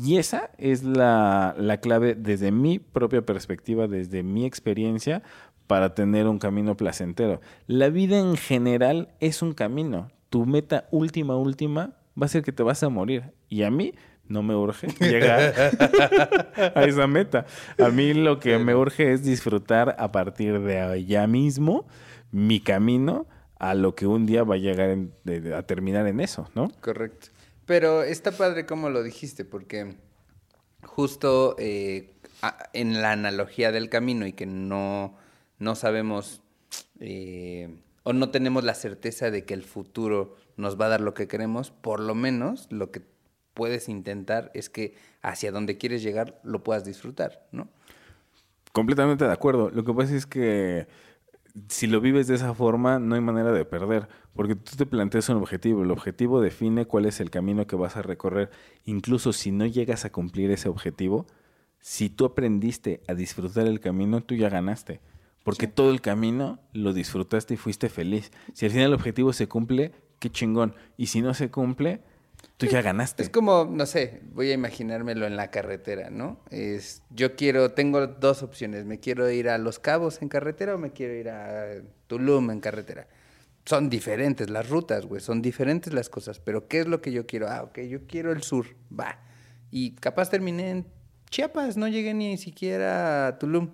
Y esa es la, clave desde mi propia perspectiva, desde mi experiencia, para tener un camino placentero. La vida en general es un camino. Tu meta última, última, va a ser que te vas a morir. Y a mí no me urge llegar a esa meta. A mí lo que me urge es disfrutar a partir de allá mismo mi camino a lo que un día va a llegar a terminar en eso, ¿no? Correcto. Pero está padre como lo dijiste, porque justo eh, en la analogía del camino y que no, no sabemos eh, o no tenemos la certeza de que el futuro nos va a dar lo que queremos, por lo menos lo que puedes intentar es que hacia donde quieres llegar lo puedas disfrutar, ¿no? Completamente de acuerdo. Lo que pasa es que si lo vives de esa forma, no hay manera de perder, porque tú te planteas un objetivo, el objetivo define cuál es el camino que vas a recorrer, incluso si no llegas a cumplir ese objetivo, si tú aprendiste a disfrutar el camino, tú ya ganaste, porque todo el camino lo disfrutaste y fuiste feliz. Si al final el objetivo se cumple, qué chingón, y si no se cumple, Tú ya ganaste. Es como, no sé, voy a imaginármelo en la carretera, ¿no? Es, yo quiero, tengo dos opciones. Me quiero ir a Los Cabos en carretera o me quiero ir a Tulum en carretera. Son diferentes las rutas, güey, son diferentes las cosas. Pero ¿qué es lo que yo quiero? Ah, ok, yo quiero el sur, va. Y capaz terminé en Chiapas, no llegué ni siquiera a Tulum.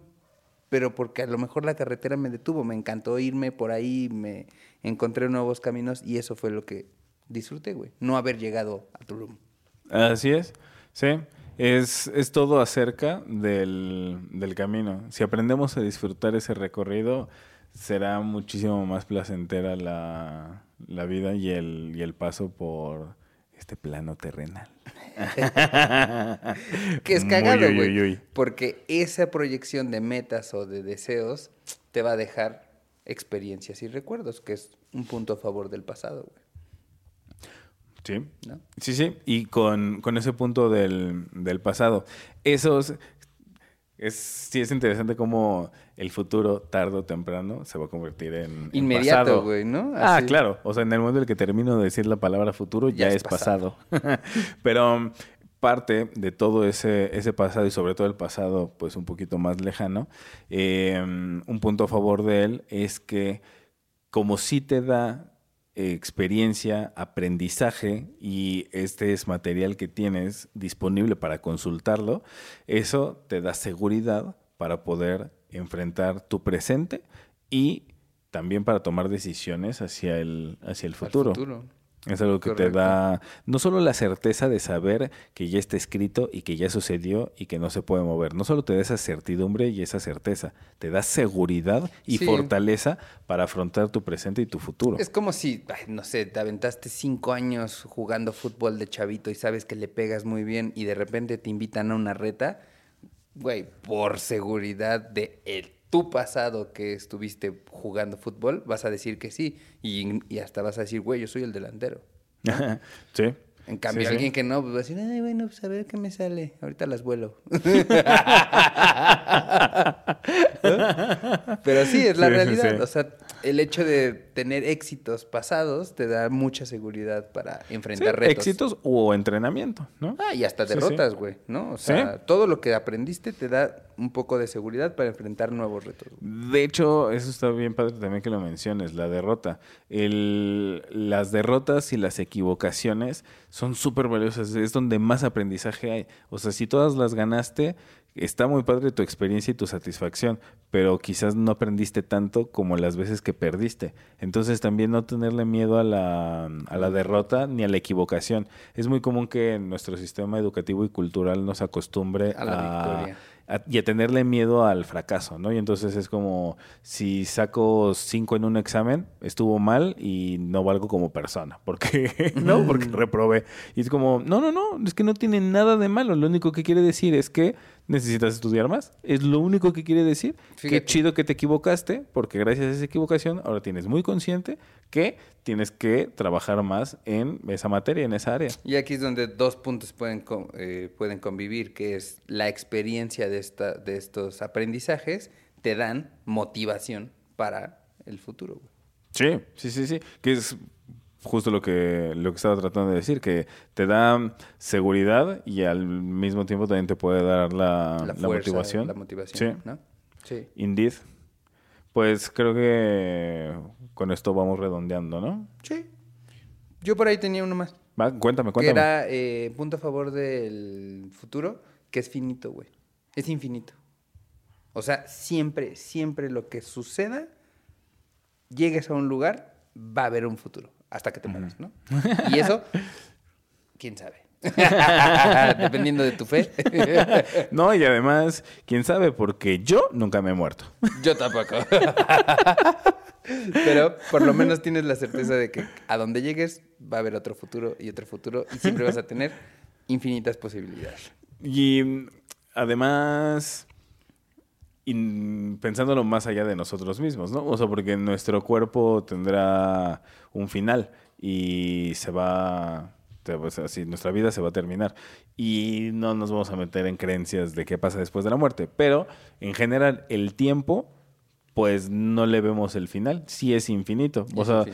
Pero porque a lo mejor la carretera me detuvo, me encantó irme por ahí, me encontré nuevos caminos y eso fue lo que disfruté, güey. No haber llegado a Tulum. Así es, sí. Es, es todo acerca del, del camino. Si aprendemos a disfrutar ese recorrido, será muchísimo más placentera la, la vida y el, y el paso por este plano terrenal. que es cagado, güey. Porque esa proyección de metas o de deseos te va a dejar experiencias y recuerdos, que es un punto a favor del pasado, güey. Sí. Sí, sí. Y con, ese punto del, pasado. Esos. Es, sí, es interesante cómo el futuro, tarde o temprano, se va a convertir en. Inmediato, güey, ¿no? Ah, claro. O sea, en el momento en el que termino de decir la palabra futuro, ya, es pasado. Pero parte de todo ese, ese pasado y sobre todo el pasado, pues un poquito más lejano, em, un punto a favor de él es que como sí te da experiencia, aprendizaje y este es material que tienes disponible para consultarlo, eso te da seguridad para poder enfrentar tu presente y también para tomar decisiones hacia el, hacia el futuro. Es algo que te da no solo la certeza de saber que ya está escrito y que ya sucedió y que no se puede mover, no solo te da esa certidumbre y esa certeza, te da seguridad y fortaleza para afrontar tu presente y tu futuro. Es como si, no sé, te aventaste cinco años jugando fútbol de chavito y sabes que le pegas muy bien y de repente te invitan a una reta, güey, por seguridad de él tu pasado que estuviste jugando fútbol, vas a decir que sí. Y, hasta vas a decir, güey, yo soy el delantero. sí. En cambio, alguien que no, pues va a decir, ay, bueno, pues a ver qué me sale. Ahorita las vuelo. Pero sí, es la realidad. O sea, el hecho de tener éxitos pasados te da mucha seguridad para enfrentar retos. Éxitos o entrenamiento, ¿no? Ah, y hasta derrotas, güey, ¿no? O sea, todo lo que aprendiste te da un poco de seguridad para enfrentar nuevos retos. De hecho, eso está bien padre también que lo menciones, la derrota. El, las derrotas y las equivocaciones son súper valiosas, es donde más aprendizaje hay. O sea, si todas las ganaste, está muy padre tu experiencia y tu satisfacción, pero quizás no aprendiste tanto como las veces que perdiste. Entonces también no tenerle miedo a la, a la derrota ni a la equivocación. Es muy común que nuestro sistema educativo y cultural nos acostumbre a, la victoria y a tenerle miedo al fracaso, ¿no? Y entonces es como si saco cinco en un examen, estuvo mal y no valgo como persona, porque no, porque reprobé. Y es como, no, no, no, es que no tiene nada de malo. Lo único que quiere decir es que necesitas estudiar más. Es lo único que quiere decir. Qué chido que te equivocaste, porque gracias a esa equivocación ahora tienes muy consciente que tienes que trabajar más en esa materia, en esa área. Y aquí es donde dos puntos pueden, eh, pueden convivir, que es la experiencia de, esta, de estos aprendizajes te dan motivación para el futuro. Sí, sí, sí, sí. Que es justo lo que, lo que estaba tratando de decir, que te da seguridad y al mismo tiempo también te puede dar la, la, motivación. La motivación, ¿no? Sí. Indeed. Pues creo que con esto vamos redondeando, ¿no? Sí. Yo por ahí tenía uno más. cuéntame, cuéntame. Que era eh, punto a favor del futuro, que es finito, güey. Es infinito. O sea, siempre, siempre lo que suceda, llegues a un lugar, va a haber un futuro hasta que te mueras, ¿no? Y eso, quién sabe. Dependiendo de tu fe. no, y además, quién sabe, porque yo nunca me he muerto. Yo tampoco. Pero por lo menos tienes la certeza de que a donde llegues va a haber otro futuro y otro futuro y siempre vas a tener infinitas posibilidades. Y además, pensándolo más allá de nosotros mismos, ¿no? O sea, porque nuestro cuerpo tendrá un final y se va, pues así, nuestra vida se va a terminar. Y no nos vamos a meter en creencias de qué pasa después de la muerte, pero en general el tiempo pues no le vemos el final. Sí es infinito. o sea,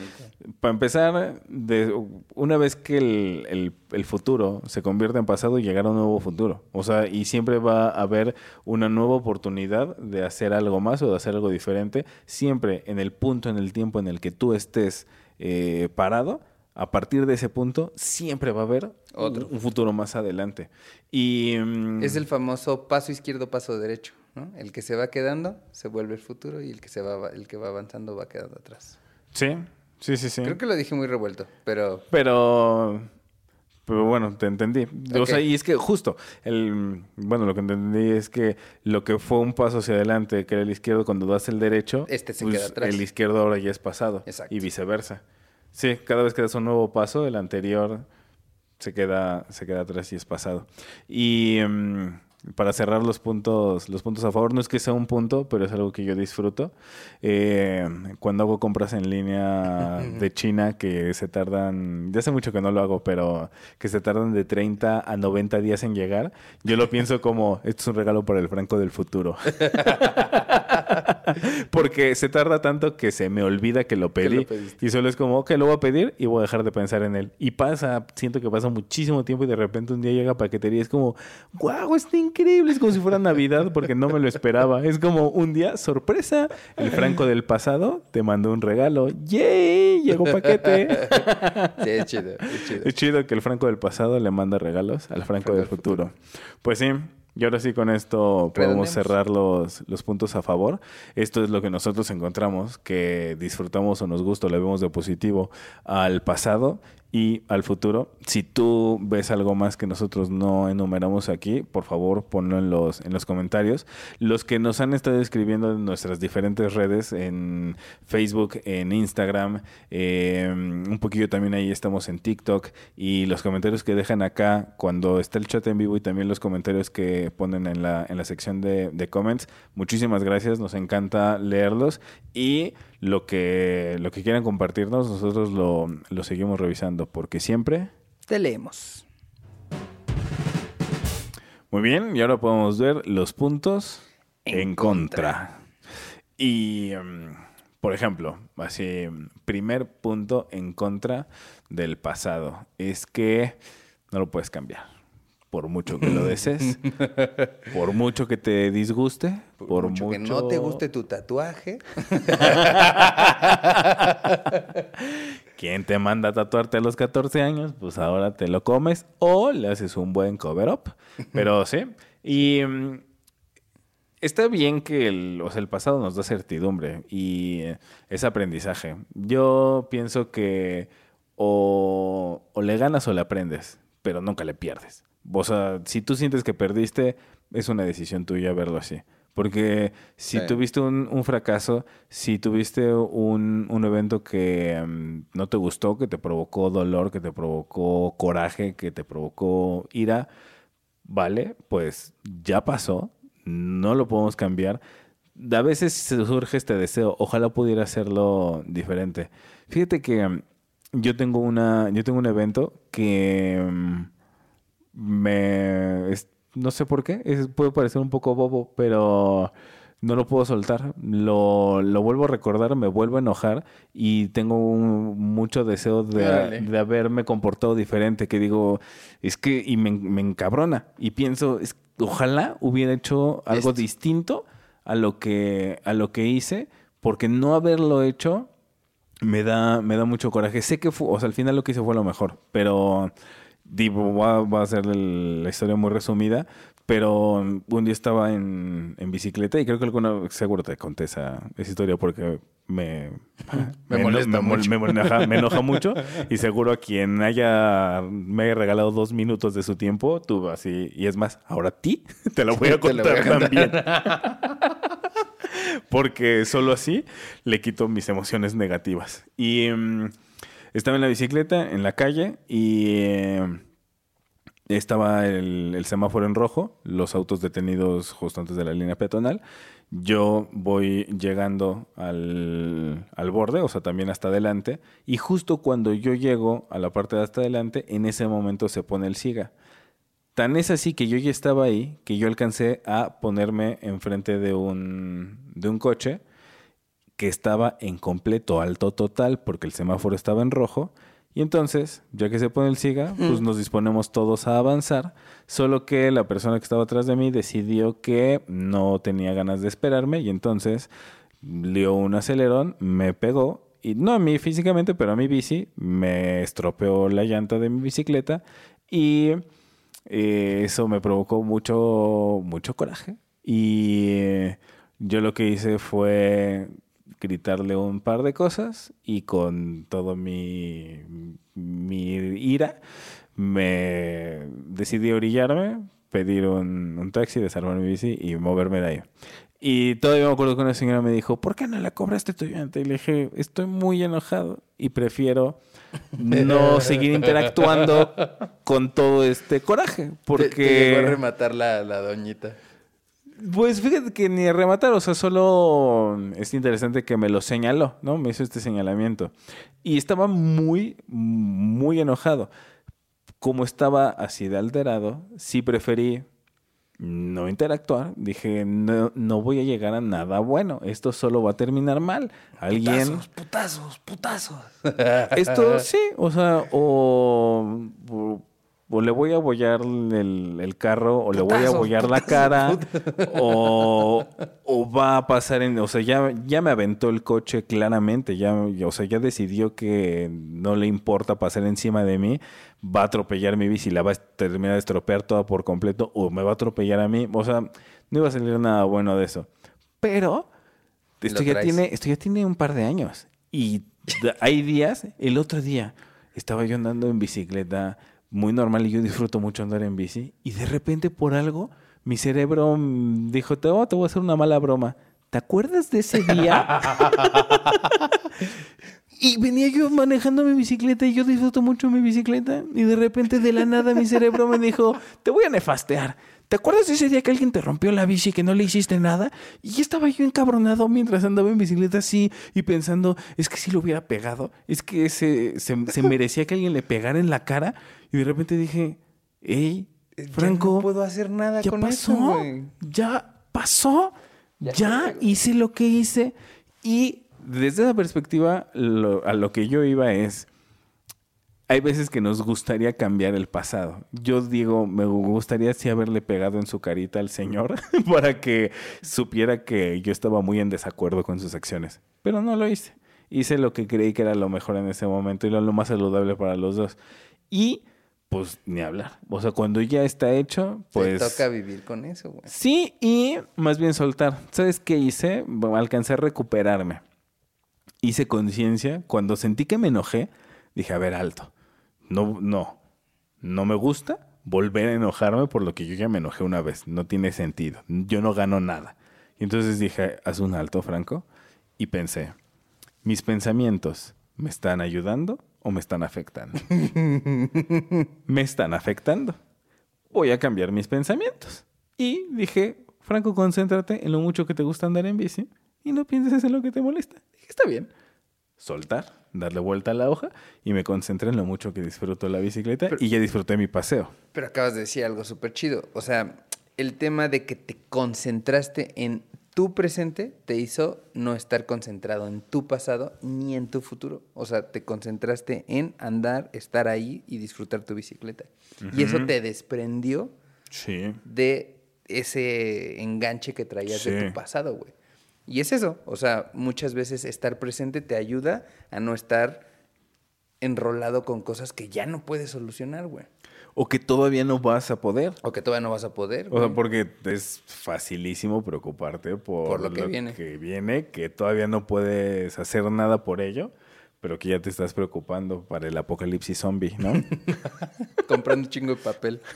para empezar, de, una vez que el, el, futuro se convierte en pasado, llegará un nuevo futuro. O sea, y siempre va a haber una nueva oportunidad de hacer algo más o de hacer algo diferente. Siempre en el punto, en el tiempo en el que tú estés eh, parado, a partir de ese punto siempre va a haber Otro. un futuro más adelante. Y, mm, es el famoso paso izquierdo, paso derecho. El que se va quedando se vuelve el futuro y el que se va el que va avanzando va quedando atrás. Sí, sí, sí, sí. Creo que lo dije muy revuelto, pero pero pero bueno, te entendí. O sea, y es que justo, el, bueno, lo que entendí es que lo que fue un paso hacia adelante, que era el izquierdo, cuando das el derecho, este se pues, queda atrás. el izquierdo ahora ya es pasado. Exacto. Y viceversa. Sí, cada vez que das un nuevo paso, el anterior se queda, se queda atrás y es pasado. Y em, para cerrar los puntos, los puntos a favor, no es que sea un punto, pero es algo que yo disfruto. Eh, cuando hago compras en línea de China, que se tardan, ya hace mucho que no lo hago, pero que se tardan de 30 a 90 días en llegar, yo lo pienso como, esto es un regalo para el Franco del futuro. Porque se tarda tanto que se me olvida que lo pedí. y solo es como, ok, lo voy a pedir y voy a dejar de pensar en él. Y pasa, siento que pasa muchísimo tiempo y de repente un día llega paquetería y es como, wow, está increíble. Es como si fuera Navidad porque no me lo esperaba. Es como un día, sorpresa, el Franco del pasado te mandó un regalo. ¡Yay! Llegó paquete. sí, es chido, es chido. Es chido que el Franco del pasado le manda regalos al Franco, del futuro. Pues sí, y ahora sí, con esto podemos cerrar los, los, puntos a favor. Esto es lo que nosotros encontramos, que disfrutamos o nos gusta o le vemos de positivo al pasado y al futuro. Si tú ves algo más que nosotros no enumeramos aquí, por favor ponlo en los, en los comentarios. Los que nos han estado escribiendo en nuestras diferentes redes, en Facebook, en Instagram, em, un poquillo también ahí estamos en TikTok y los comentarios que dejan acá cuando está el chat en vivo y también los comentarios que ponen en la, en la sección de, de comments. Muchísimas gracias, nos encanta leerlos y lo que, lo que quieran compartirnos, nosotros lo, lo seguimos revisando, porque siempre te leemos. Muy bien, y ahora podemos ver los puntos en, contra. Y, em, por ejemplo, así, primer punto en contra del pasado es que no lo puedes cambiar por mucho que lo desees, por mucho que te disguste, por, mucho, que no te guste tu tatuaje. ¿Quién te manda a tatuarte a los 14 años? Pues ahora te lo comes o le haces un buen cover up. Pero sí, y mm, está bien que el, o sea, el pasado nos da certidumbre y es aprendizaje. Yo pienso que o, o le ganas o le aprendes, pero nunca le pierdes. O sea, si tú sientes que perdiste, es una decisión tuya verlo así. Porque si tuviste un, fracaso, si tuviste un, un evento que mm, no te gustó, que te provocó dolor, que te provocó coraje, que te provocó ira, vale, pues ya pasó, no lo podemos cambiar. A veces surge este deseo, ojalá pudiera hacerlo diferente. Fíjate que mm, yo tengo una, yo tengo un evento que mm, me... no sé por qué, puede parecer un poco bobo, pero no lo puedo soltar. Lo, lo, vuelvo a recordar, me vuelvo a enojar y tengo mucho deseo de, de, haberme comportado diferente. Que digo, es que, y me, me encabrona. Y pienso, es, ojalá hubiera hecho algo distinto a lo que, a lo que hice, porque no haberlo hecho me da, me da mucho coraje. Sé que fue, o sea, al final lo que hice fue lo mejor, pero Digo, va, a ser la historia muy resumida, pero un día estaba en, bicicleta y creo que alguna, seguro te conté esa, historia porque me, me, molesta mucho. me, enoja, mucho y seguro a quien haya, me haya regalado dos minutos de su tiempo, tú así, y es más, ahora a ti te lo voy a contar, también. porque solo así le quito mis emociones negativas. Y... Mm, estaba en la bicicleta, en la calle, y eh, estaba el, semáforo en rojo, los autos detenidos justo antes de la línea peatonal. Yo voy llegando al, al, borde, o sea, también hasta adelante, y justo cuando yo llego a la parte de hasta adelante, en ese momento se pone el SIGA. Tan es así que yo ya estaba ahí, que yo alcancé a ponerme enfrente de un, de un coche que estaba en completo alto total porque el semáforo estaba en rojo. Y entonces, ya que se pone el SIGA, pues nos disponemos todos a avanzar. Solo que la persona que estaba atrás de mí decidió que no tenía ganas de esperarme y entonces dio un acelerón, me pegó y no a mí físicamente, pero a mi bici, me estropeó la llanta de mi bicicleta y eh, eso me provocó mucho, mucho coraje. Y eh, yo lo que hice fue gritarle un par de cosas y con todo mi, mi ira me decidí orillarme, pedir un, un taxi, desarmar mi bici y moverme de ahí. Y todavía me acuerdo que una señora me dijo, ¿por qué no la cobraste tu llanta? Y le dije, estoy muy enojado y prefiero no seguir interactuando con todo este coraje. Porque... Te, a rematar la, la doñita. Pues fíjate que ni rematar, o sea, solo es interesante que me lo señaló, ¿no? Me hizo este señalamiento. Y estaba muy, muy enojado. Como estaba así de alterado, sí preferí no interactuar. Dije, no, no voy a llegar a nada bueno. Esto solo va a terminar mal. Alguien. Putazos, putazos, putazos. Esto sí, o sea, o, o le voy a abollar el, carro, o le voy a abollar la cara, o, o, va a pasar en. O sea, ya, ya me aventó el coche claramente. Ya, o sea, ya decidió que no le importa pasar encima de mí va a atropellar mi bici, la va a terminar de estropear toda por completo o me va a atropellar a mí. O sea, no iba a salir nada bueno de eso. Pero esto ya, tiene, esto ya tiene un par de años. Y hay días, el otro día estaba yo andando en bicicleta muy normal y yo disfruto mucho andar en bici y de repente por algo mi cerebro dijo, te, oh, te voy a hacer una mala broma. ¿Te acuerdas de ese día? Y venía yo manejando mi bicicleta y yo disfruto mucho mi bicicleta. Y de repente de la nada mi cerebro me dijo, te voy a nefastear. ¿Te acuerdas de ese día que alguien te rompió la bici y que no le hiciste nada? Y estaba yo encabronado mientras andaba en bicicleta así y pensando, es que si lo hubiera pegado, es que se, se, merecía que alguien le pegara en la cara. Y de repente dije, hey, Franco, no puedo hacer nada con eso. Ya pasó, ya hice lo que hice y desde esa perspectiva, a lo que yo iba es, hay veces que nos gustaría cambiar el pasado. Yo digo, me gustaría sí haberle pegado en su carita al Señor para que supiera que yo estaba muy en desacuerdo con sus acciones. Pero no lo hice. Hice lo que creí que era lo mejor en ese momento y lo, lo más saludable para los dos. Y pues ni hablar. O sea, cuando ya está hecho, pues... Se toca vivir con eso, güey. Sí, y más bien soltar. ¿Sabes qué hice? Alcancé a recuperarme hice conciencia, cuando sentí que me enojé, dije, a ver, alto. No, no, no me gusta volver a enojarme por lo que yo ya me enojé una vez. No tiene sentido. Yo no gano nada. Y entonces dije, haz un alto, Franco. Y pensé, ¿mis pensamientos me están ayudando o me están afectando? me están afectando. Voy a cambiar mis pensamientos. Y dije, Franco, concéntrate en lo mucho que te gusta andar en bici y no pienses en lo que te molesta. Dije, está bien. Soltar, darle vuelta a la hoja y me concentré en lo mucho que disfruto la bicicleta y ya disfruté mi paseo. Pero acabas de decir algo súper chido. O sea, el tema de que te concentraste en tu presente te hizo no estar concentrado en tu pasado ni en tu futuro. O sea, te concentraste en andar, estar ahí y disfrutar tu bicicleta. Y eso te desprendió sí. de ese enganche que traías de tu pasado, güey. Y es eso, o sea, muchas veces estar presente te ayuda a no estar enrolado con cosas que ya no puedes solucionar, güey. O que todavía no vas a poder. O que todavía no vas a poder. O sea, porque es facilísimo preocuparte por, lo, que, viene. que viene, que todavía no puedes hacer nada por ello pero que ya te estás preocupando para el apocalipsis zombie, ¿no? Comprando un chingo de papel.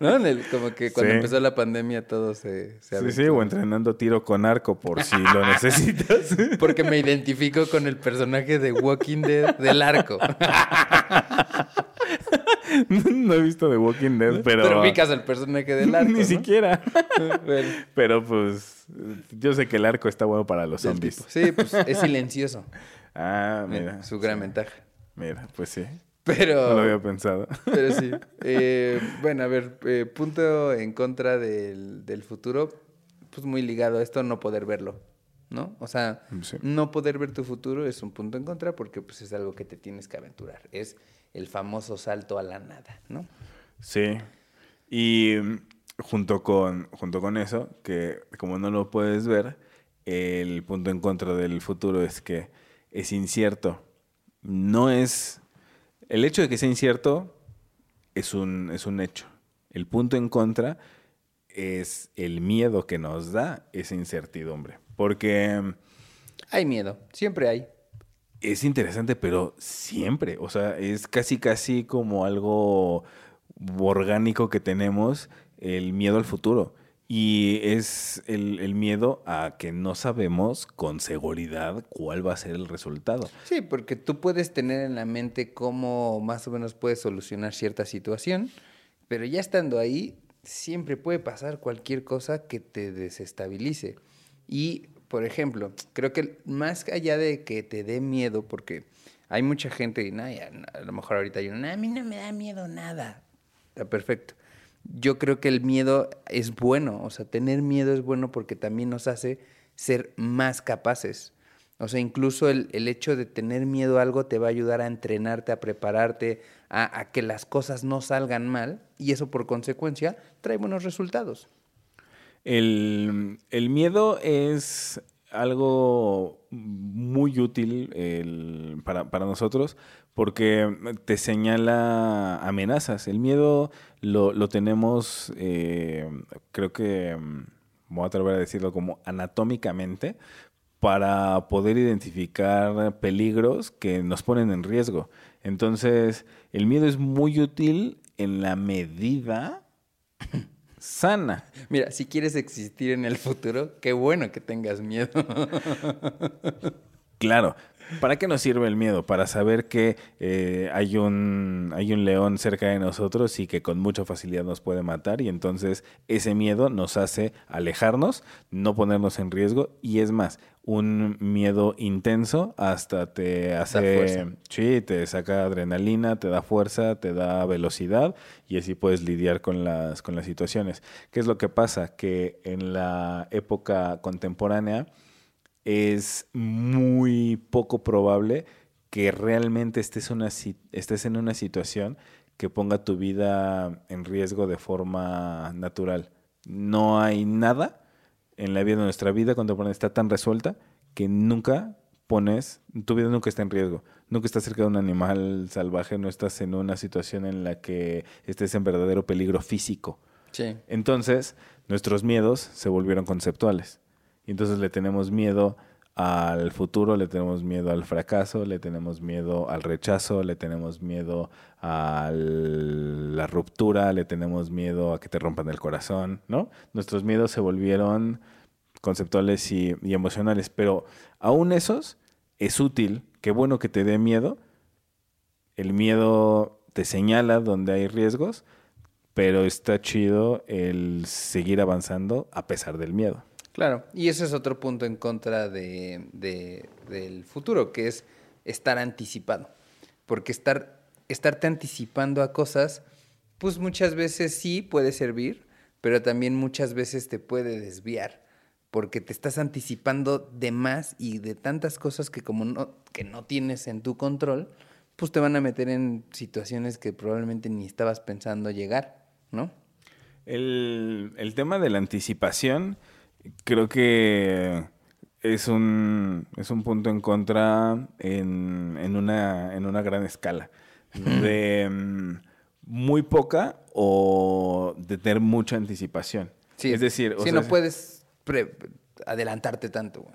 ¿No? como que cuando empezó la pandemia todo se, se Sí, sí, o entrenando tiro con arco por si lo necesitas. Porque me identifico con el personaje de Walking Dead del arco. no he visto The Walking Dead, pero... Pero ubicas el personaje del arco, Ni siquiera. Pero pues yo sé que el arco está bueno para los zombies. Sí, pues es silencioso. Ah, mira. Su gran ventaja. Mira, pues sí. Pero. No lo había pensado. Pero sí. Eh, bueno, a ver, eh, punto en contra del, del, futuro, pues muy ligado a esto, no poder verlo, ¿no? O sea, no poder ver tu futuro es un punto en contra porque pues es algo que te tienes que aventurar. Es el famoso salto a la nada, ¿no? Sí. Y mm, junto con, junto con eso, que como no lo puedes ver, el punto en contra del futuro es que es incierto. No es... El hecho de que sea incierto es un, es un hecho. El punto en contra es el miedo que nos da esa incertidumbre. Porque... Hay miedo, siempre hay. Es interesante, pero siempre. O sea, es casi, casi como algo orgánico que tenemos, el miedo al futuro. Y es el, miedo a que no sabemos con seguridad cuál va a ser el resultado. Sí, porque tú puedes tener en la mente cómo más o menos puedes solucionar cierta situación, pero ya estando ahí, siempre puede pasar cualquier cosa que te desestabilice. Y, por ejemplo, creo que más allá de que te dé miedo, porque hay mucha gente, y a lo mejor ahorita hay a mí no me da miedo nada. Está perfecto yo creo que el miedo es bueno, o sea, tener miedo es bueno porque también nos hace ser más capaces. O sea, incluso el, hecho de tener miedo a algo te va a ayudar a entrenarte, a prepararte, a, que las cosas no salgan mal y eso por consecuencia trae buenos resultados. El, miedo es algo muy útil para, para, nosotros porque te señala amenazas. El miedo lo, lo tenemos, eh, creo que, mm, voy a atrever a decirlo como anatómicamente, para poder identificar peligros que nos ponen en riesgo. Entonces, el miedo es muy útil en la medida sana. Mira, si quieres existir en el futuro, qué bueno que tengas miedo. Claro, ¿Para qué nos sirve el miedo? Para saber que eh, hay, un, hay un león cerca de nosotros y que con mucha facilidad nos puede matar y entonces ese miedo nos hace alejarnos, no ponernos en riesgo y es más, un miedo intenso hasta te hace, sí, te saca adrenalina, te da fuerza, te da velocidad y así puedes lidiar con las, con las situaciones. ¿Qué es lo que pasa? Que en la época contemporánea, es muy poco probable que realmente estés, una, estés en una situación que ponga tu vida en riesgo de forma natural. No hay nada en la vida, de nuestra vida contemporánea está tan resuelta que nunca pones, tu vida nunca está en riesgo. Nunca estás cerca de un animal salvaje, no estás en una situación en la que estés en verdadero peligro físico. Sí. Entonces, nuestros miedos se volvieron conceptuales. Y entonces le tenemos miedo al futuro, le tenemos miedo al fracaso, le tenemos miedo al rechazo, le tenemos miedo a la ruptura, le tenemos miedo a que te rompan el corazón, ¿no? Nuestros miedos se volvieron conceptuales y, y emocionales, pero aún esos es útil, qué bueno que te dé miedo, el miedo te señala donde hay riesgos, pero está chido el seguir avanzando a pesar del miedo. Claro, y ese es otro punto en contra de, del futuro, que es estar anticipado. Porque estar, estarte anticipando a cosas, pues muchas veces sí puede servir, pero también muchas veces te puede desviar, porque te estás anticipando de más y de tantas cosas que como no, que no tienes en tu control, pues te van a meter en situaciones que probablemente ni estabas pensando llegar, ¿no? El, el tema de la anticipación creo que es un, es un punto en contra en, en, una, en una gran escala. De mm, muy poca o de tener mucha anticipación. Sí, es decir, si no puedes adelantarte tanto.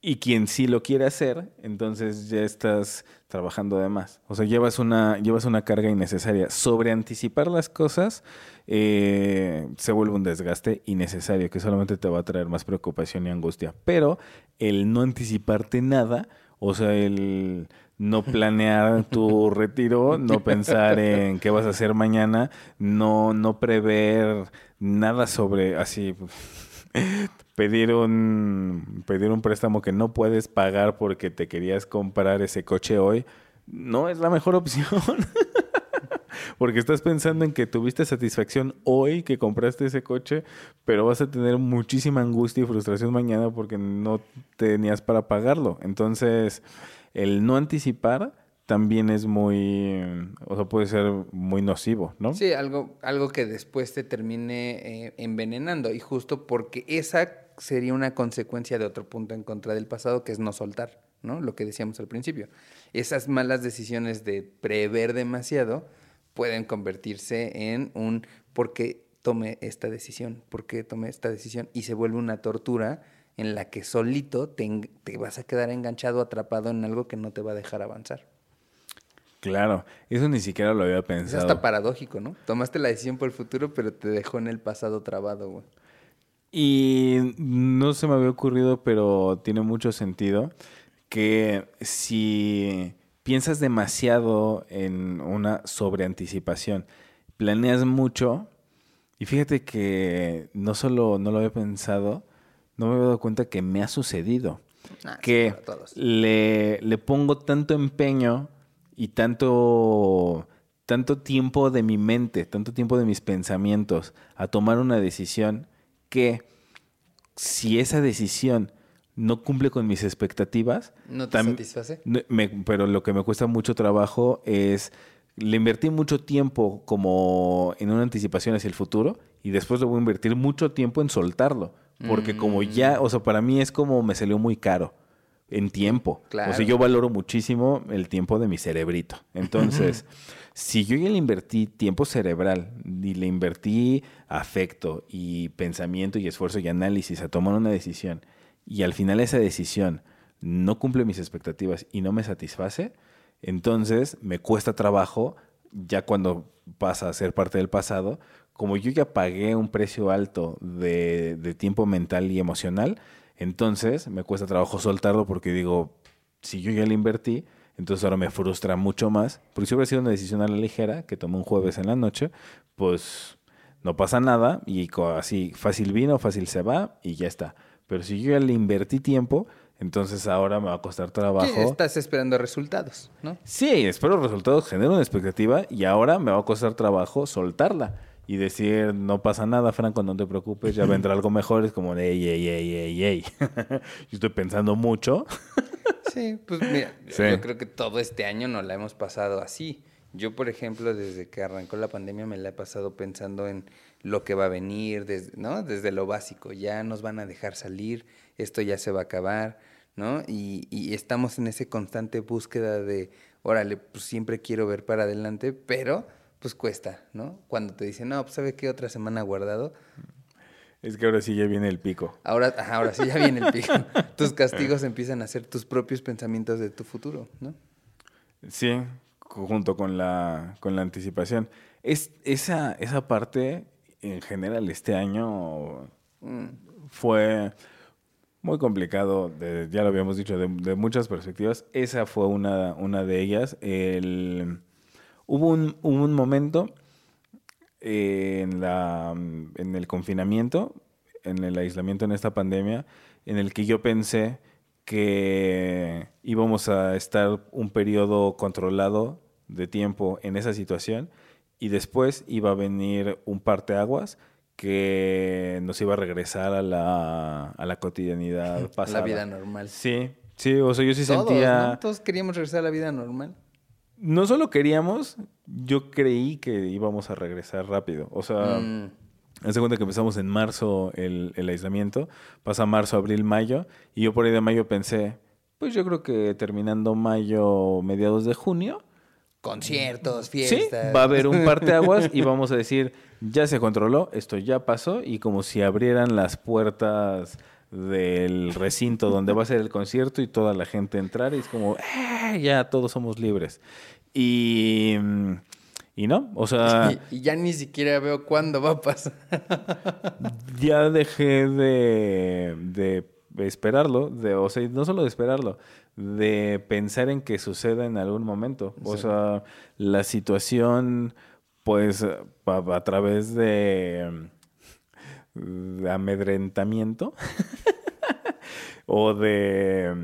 Y quien sí lo quiere hacer, entonces ya estás trabajando de más. O sea, llevas una, llevas una carga innecesaria. Sobre anticipar las cosas eh, se vuelve un desgaste innecesario que solamente te va a traer más preocupación y angustia. Pero el no anticiparte nada, o sea, el no planear tu retiro, no pensar en qué vas a hacer mañana, no, no prever nada sobre así pedir un, pedir un préstamo que no puedes pagar porque te querías comprar ese coche hoy, no es la mejor opción. porque estás pensando en que tuviste satisfacción hoy que compraste ese coche, pero vas a tener muchísima angustia y frustración mañana porque no tenías para pagarlo. Entonces, el no anticipar también es muy, o sea, puede ser muy nocivo, ¿no? Sí, algo, algo que después te termine eh, envenenando y justo porque esa sería una consecuencia de otro punto en contra del pasado, que es no soltar, ¿no? Lo que decíamos al principio. Esas malas decisiones de prever demasiado pueden convertirse en un ¿por qué tomé esta decisión? ¿Por qué tomé esta decisión? Y se vuelve una tortura en la que solito te, te vas a quedar enganchado, atrapado en algo que no te va a dejar avanzar. Claro, eso ni siquiera lo había pensado. Es hasta paradójico, ¿no? Tomaste la decisión por el futuro, pero te dejó en el pasado trabado, güey. Y no se me había ocurrido, pero tiene mucho sentido que si piensas demasiado en una sobreanticipación, planeas mucho, y fíjate que no solo no lo había pensado, no me había dado cuenta que me ha sucedido. Ah, que le, le pongo tanto empeño y tanto, tanto tiempo de mi mente, tanto tiempo de mis pensamientos a tomar una decisión que si esa decisión no cumple con mis expectativas. ¿No te satisface? pero lo que me cuesta mucho trabajo es. Le invertí mucho tiempo como en una anticipación hacia el futuro y después le voy a invertir mucho tiempo en soltarlo. Porque como ya, o sea, para mí es como me salió muy caro en tiempo. O sea, yo valoro muchísimo el tiempo de mi cerebrito. Entonces, si yo ya le invertí tiempo cerebral y le invertí afecto y pensamiento y esfuerzo y análisis a tomar una decisión y al final esa decisión no cumple mis expectativas y no me satisface, entonces me cuesta trabajo ya cuando pasa a ser parte del pasado, como yo ya pagué un precio alto de, de tiempo mental y emocional, entonces me cuesta trabajo soltarlo porque digo, si yo ya le invertí, entonces ahora me frustra mucho más. Porque si hubiera sido una decisión a la ligera, que tomé un jueves en la noche, pues no pasa nada y así fácil vino, fácil se va y ya está. Pero si yo ya le invertí tiempo, entonces ahora me va a costar trabajo. Estás esperando resultados, ¿no? Sí, espero resultados, genero una expectativa y ahora me va a costar trabajo soltarla y decir, no pasa nada, Franco, no te preocupes, ya vendrá algo mejor. Es como, ey, ey, ey, ey, ey. yo estoy pensando mucho. sí, pues mira, yo creo que todo este año nos la hemos pasado así. Yo, por ejemplo, desde que arrancó la pandemia me la he pasado pensando en lo que va a venir, desde, ¿no? Desde lo básico, ya nos van a dejar salir, esto ya se va a acabar, ¿no? Y, y estamos en esa constante búsqueda de, órale, pues siempre quiero ver para adelante, pero pues cuesta, ¿no? Cuando te dicen, no, pues ¿sabe qué otra semana guardado? Es que ahora sí ya viene el pico. Ahora, ahora sí ya viene el pico. tus castigos empiezan a ser tus propios pensamientos de tu futuro, ¿no? Sí, junto con la, con la anticipación. Es, esa, esa parte, en general, este año mm. fue muy complicado, ya lo habíamos dicho, de, de, muchas perspectivas. Esa fue una, una de ellas. El Hubo un, un momento en, la, en el confinamiento, en el aislamiento en esta pandemia, en el que yo pensé que íbamos a estar un periodo controlado de tiempo en esa situación y después iba a venir un parteaguas que nos iba a regresar a la, a la cotidianidad pasada. La vida normal. Sí, sí, o sea, yo sí sentía... Todos queríamos regresar a la vida normal no solo queríamos, yo creí que íbamos a regresar rápido. O sea, mm. hace cuenta que empezamos en marzo el, aislamiento, pasa marzo, abril, mayo, y yo por ahí de mayo pensé, pues yo creo que terminando mayo, mediados de junio. Conciertos, fiestas. Sí, va a haber un parteaguas y vamos a decir, ya se controló, esto ya pasó, y como si abrieran las puertas del recinto donde va a ser el concierto y toda la gente entrar y es como, eh, ya todos somos libres. Y, y no, o sea... Y, ya ni siquiera veo cuándo va a pasar. ya dejé de, de esperarlo, de, o sea, no solo de esperarlo, de pensar en que suceda en algún momento. O sea, la situación, pues, a través de de amedrentamiento o de,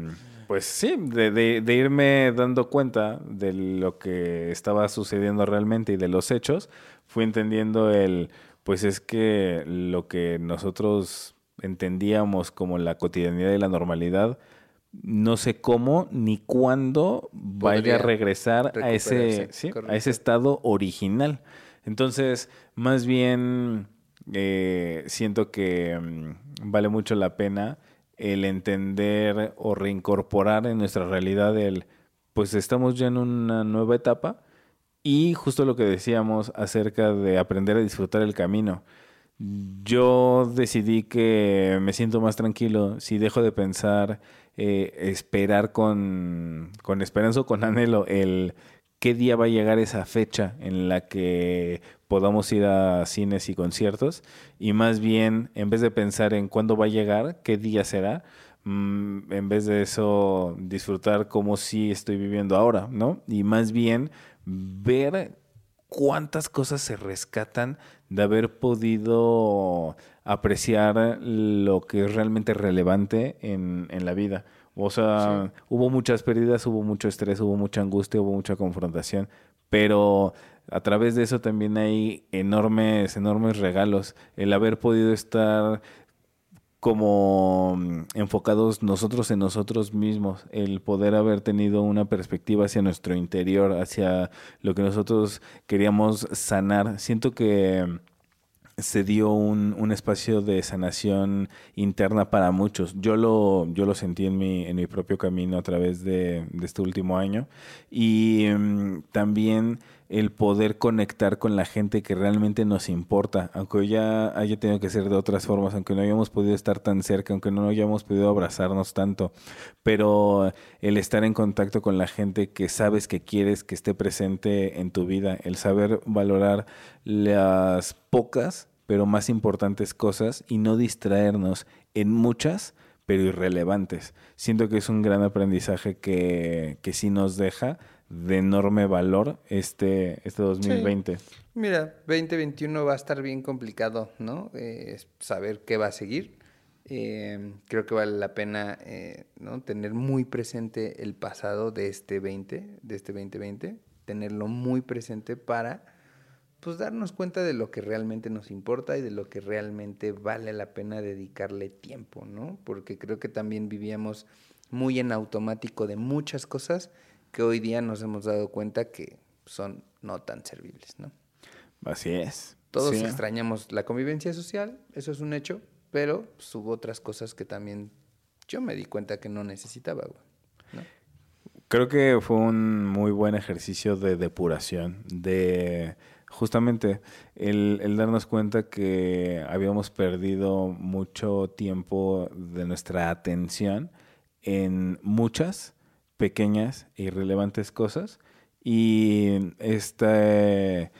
pues sí, de, irme dando cuenta de lo que estaba sucediendo realmente y de los hechos, fui entendiendo el, pues es que lo que nosotros entendíamos como la cotidianidad y la normalidad, no sé cómo ni cuándo vaya a regresar a ese, a ese estado original. Entonces, más bien eh, siento que mm, vale mucho la pena el entender o reincorporar en nuestra realidad el, pues estamos ya en una nueva etapa y justo lo que decíamos acerca de aprender a disfrutar el camino. Yo decidí que me siento más tranquilo si dejo de pensar, eh, esperar con, con esperanza o con anhelo el qué día va a llegar esa fecha en la que podamos ir a cines y conciertos y más bien, en vez de pensar en cuándo va a llegar, qué día será, mm, en vez de eso, disfrutar como si estoy viviendo ahora, ¿no? Y más bien ver cuántas cosas se rescatan de haber podido apreciar lo que es realmente relevante en, en la vida. O sea, hubo muchas pérdidas, hubo mucho estrés, hubo mucha angustia, hubo mucha confrontación, pero a través de eso también hay enormes, enormes regalos. El haber podido estar como mm, enfocados nosotros en nosotros mismos, el poder haber tenido una perspectiva hacia nuestro interior, hacia lo que nosotros queríamos sanar. Siento que se dio un, un, espacio de sanación interna para muchos. Yo lo, yo lo sentí en mi, en mi propio camino a través de, de este último año. Y mm, también el poder conectar con la gente que realmente nos importa, aunque ya haya tenido que ser de otras formas, aunque no hayamos podido estar tan cerca, aunque no hayamos podido abrazarnos tanto, pero el estar en contacto con la gente que sabes que quieres que esté presente en tu vida, el saber valorar las pocas pero más importantes cosas y no distraernos en muchas pero irrelevantes. Siento que es un gran aprendizaje que, que sí nos deja de enorme valor este, este 2020. Mira, 2021 va a estar bien complicado, ¿no? Eh, saber qué va a seguir. Eh, creo que vale la pena eh, ¿no? tener muy presente el pasado de este 20, de este 2020, tenerlo muy presente para pues darnos cuenta de lo que realmente nos importa y de lo que realmente vale la pena dedicarle tiempo, ¿no? Porque creo que también vivíamos muy en automático de muchas cosas que hoy día nos hemos dado cuenta que son no tan servibles, ¿no? Así es. Todos extrañamos la convivencia social, eso es un hecho, pero pues, hubo otras cosas que también yo me di cuenta que no necesitaba, Creo que fue un muy buen ejercicio de depuración, de justamente el, el, darnos cuenta que habíamos perdido mucho tiempo de nuestra atención en muchas pequeñas e irrelevantes cosas y este,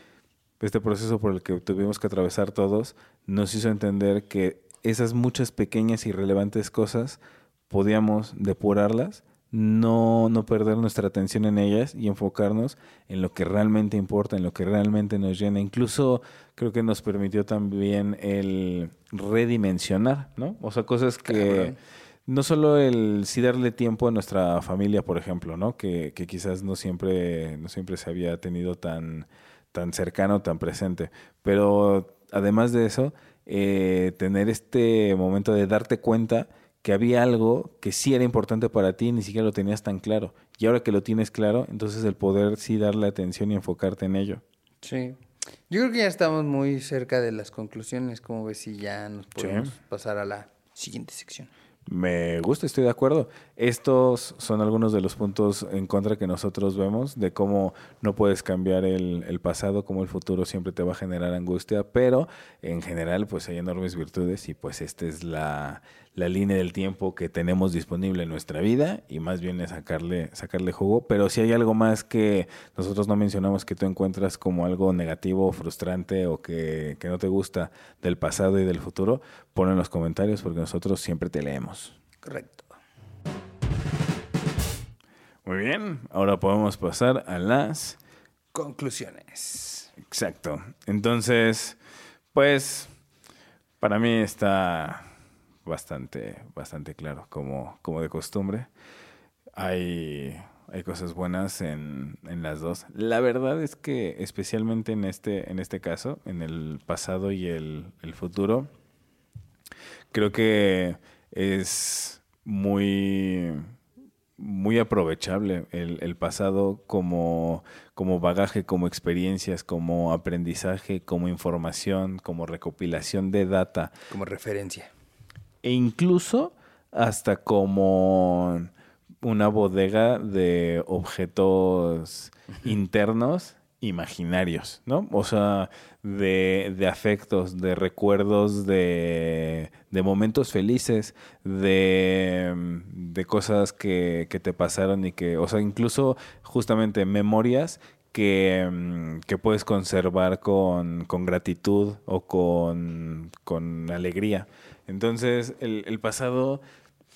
este proceso por el que tuvimos que atravesar todos nos hizo entender que esas muchas pequeñas e irrelevantes cosas podíamos depurarlas, no, no perder nuestra atención en ellas y enfocarnos en lo que realmente importa, en lo que realmente nos llena. Incluso creo que nos permitió también el redimensionar, ¿no? O sea, cosas que no solo el sí darle tiempo a nuestra familia, por ejemplo, ¿no? Que, que quizás no siempre, no siempre se había tenido tan, tan cercano, tan presente. Pero además de eso, eh, tener este momento de darte cuenta que había algo que sí era importante para ti y ni siquiera lo tenías tan claro. Y ahora que lo tienes claro, entonces el poder sí darle atención y enfocarte en ello. Sí. Yo creo que ya estamos muy cerca de las conclusiones, como ves si ya nos podemos pasar a la siguiente sección. Me gusta, estoy de acuerdo. Estos son algunos de los puntos en contra que nosotros vemos de cómo no puedes cambiar el, el, pasado, cómo el futuro siempre te va a generar angustia, pero en general pues hay enormes virtudes y pues esta es la, la línea del tiempo que tenemos disponible en nuestra vida y más bien es sacarle, sacarle jugo. Pero si hay algo más que nosotros no mencionamos que tú encuentras como algo negativo, frustrante o que, que no te gusta del pasado y del futuro, pon en los comentarios porque nosotros siempre te leemos. Correcto. Muy bien, ahora podemos pasar a las conclusiones. Exacto. Entonces, pues, para mí está bastante, bastante claro, como, como de costumbre. Hay, hay cosas buenas en, en, las dos. La verdad es que especialmente en este, en este caso, en el pasado y el, el futuro, creo que es muy muy aprovechable el, el pasado como, como, bagaje, como experiencias, como aprendizaje, como información, como recopilación de data. Como referencia e incluso hasta como una bodega de objetos internos imaginarios, ¿no? O sea, de, de afectos, de recuerdos, de, de momentos felices, de, de cosas que, que, te pasaron y que, o sea, incluso justamente memorias que, que puedes conservar con, con gratitud o con, con, alegría. Entonces, el, pasado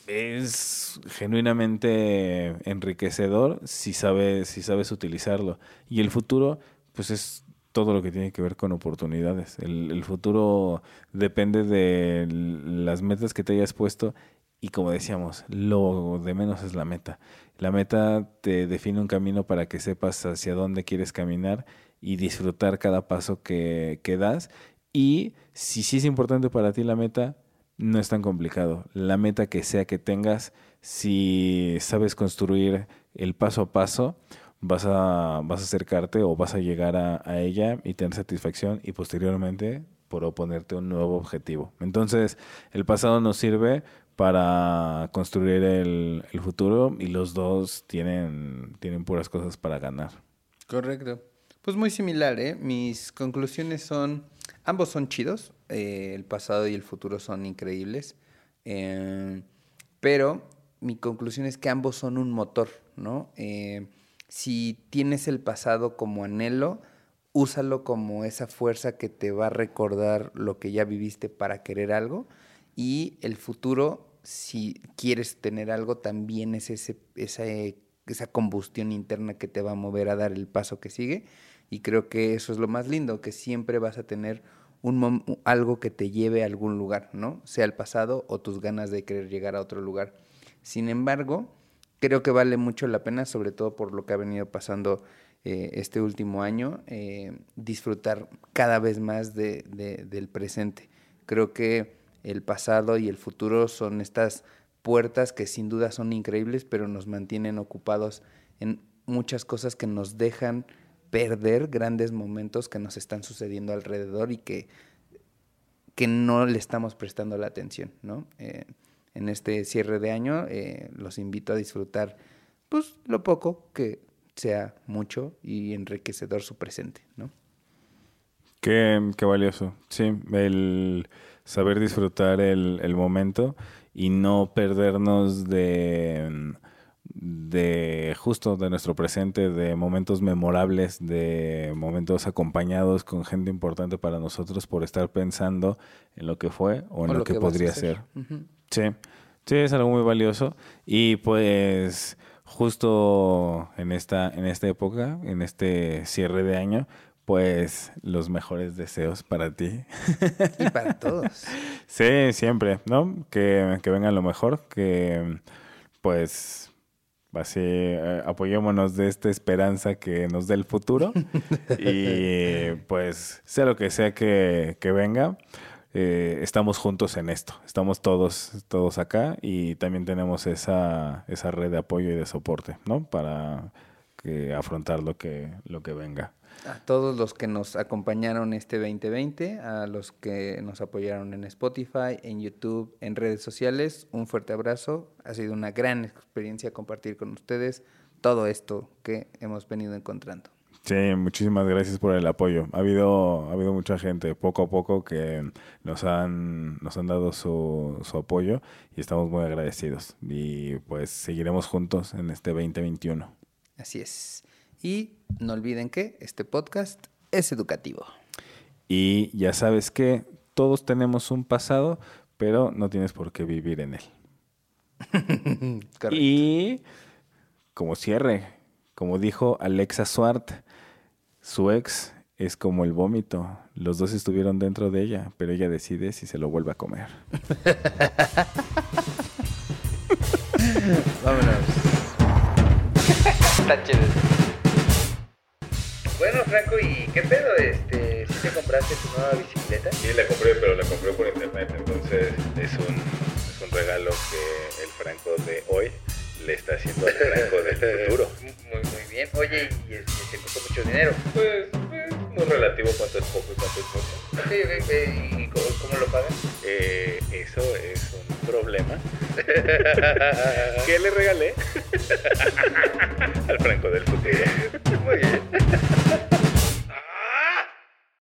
es genuinamente enriquecedor si sabes, si sabes utilizarlo. Y el futuro, pues es todo lo que tiene que ver con oportunidades. El, futuro depende de las metas que te hayas puesto y como decíamos, lo de menos es la meta. La meta te define un camino para que sepas hacia dónde quieres caminar y disfrutar cada paso que, que das. Y si sí es importante para ti la meta, no es tan complicado. La meta que sea que tengas, si sabes construir el paso a paso, vas a, vas a acercarte o vas a llegar a, ella y tener satisfacción y posteriormente por oponerte un nuevo objetivo. Entonces, el pasado nos sirve para construir el, el futuro y los dos tienen, tienen puras cosas para ganar. Correcto. Pues muy similar, ¿eh? Mis conclusiones son, ambos son chidos, eh, el pasado y el futuro son increíbles, eh, pero mi conclusión es que ambos son un motor, ¿no? Eh, si tienes el pasado como anhelo, úsalo como esa fuerza que te va a recordar lo que ya viviste para querer algo y el futuro, si quieres tener algo, también es ese, esa, esa combustión interna que te va a mover a dar el paso que sigue y creo que eso es lo más lindo, que siempre vas a tener un algo que te lleve a algún lugar, ¿no? Sea el pasado o tus ganas de querer llegar a otro lugar. Sin embargo, creo que vale mucho la pena, sobre todo por lo que ha venido pasando eh, este último año, eh, disfrutar cada vez más de, del presente. Creo que el pasado y el futuro son estas puertas que sin duda son increíbles, pero nos mantienen ocupados en muchas cosas que nos dejan perder grandes momentos que nos están sucediendo alrededor y que, que no le estamos prestando la atención, ¿no? Eh, en este cierre de año eh, los invito a disfrutar pues lo poco que sea mucho y enriquecedor su presente, ¿no? Qué, qué valioso, sí, el saber disfrutar el, el momento y no perdernos de de justo de nuestro presente, de momentos memorables, de momentos acompañados con gente importante para nosotros por estar pensando en lo que fue o en lo, que, podría ser. Sí, sí, es algo muy valioso y pues justo en esta, en esta época, en este cierre de año, pues los mejores deseos para ti. Y para todos. sí, siempre, ¿no? Que, que venga lo mejor, que pues Así, eh, apoyémonos de esta esperanza que nos dé el futuro. y pues, sea lo que sea que, venga, eh, estamos juntos en esto. Estamos todos, todos acá y también tenemos esa, esa red de apoyo y de soporte, ¿no? Para que afrontar lo que, lo que venga a todos los que nos acompañaron este 2020, a los que nos apoyaron en Spotify, en YouTube, en redes sociales, un fuerte abrazo. Ha sido una gran experiencia compartir con ustedes todo esto que hemos venido encontrando. Sí, muchísimas gracias por el apoyo. Ha habido, ha habido mucha gente poco a poco que nos han, nos han dado su, su apoyo y estamos muy agradecidos. Y pues seguiremos juntos en este 2021. Así es. Y no olviden que este podcast es educativo. Y ya sabes que todos tenemos un pasado, pero no tienes por qué vivir en él. y como cierre, como dijo Alexa Swart, su ex es como el vómito. Los dos estuvieron dentro de ella, pero ella decide si se lo vuelve a comer. Vámonos. Está bueno, Franco, ¿y qué pedo? Este, ¿Sí te compraste tu nueva bicicleta? Sí, la compré, pero la compré por internet. Entonces es un, es un regalo que el Franco de hoy le está haciendo al Franco del futuro. Muy, muy bien. Oye, ¿y este, te costó mucho dinero? Pues, pues relativo cuánto es poco y cuánto es mucho. Okay, okay, okay. ¿Y cómo, lo pagan? Eh, eso es un problema. ¿Qué le regalé? Al Franco del futuro. Muy bien.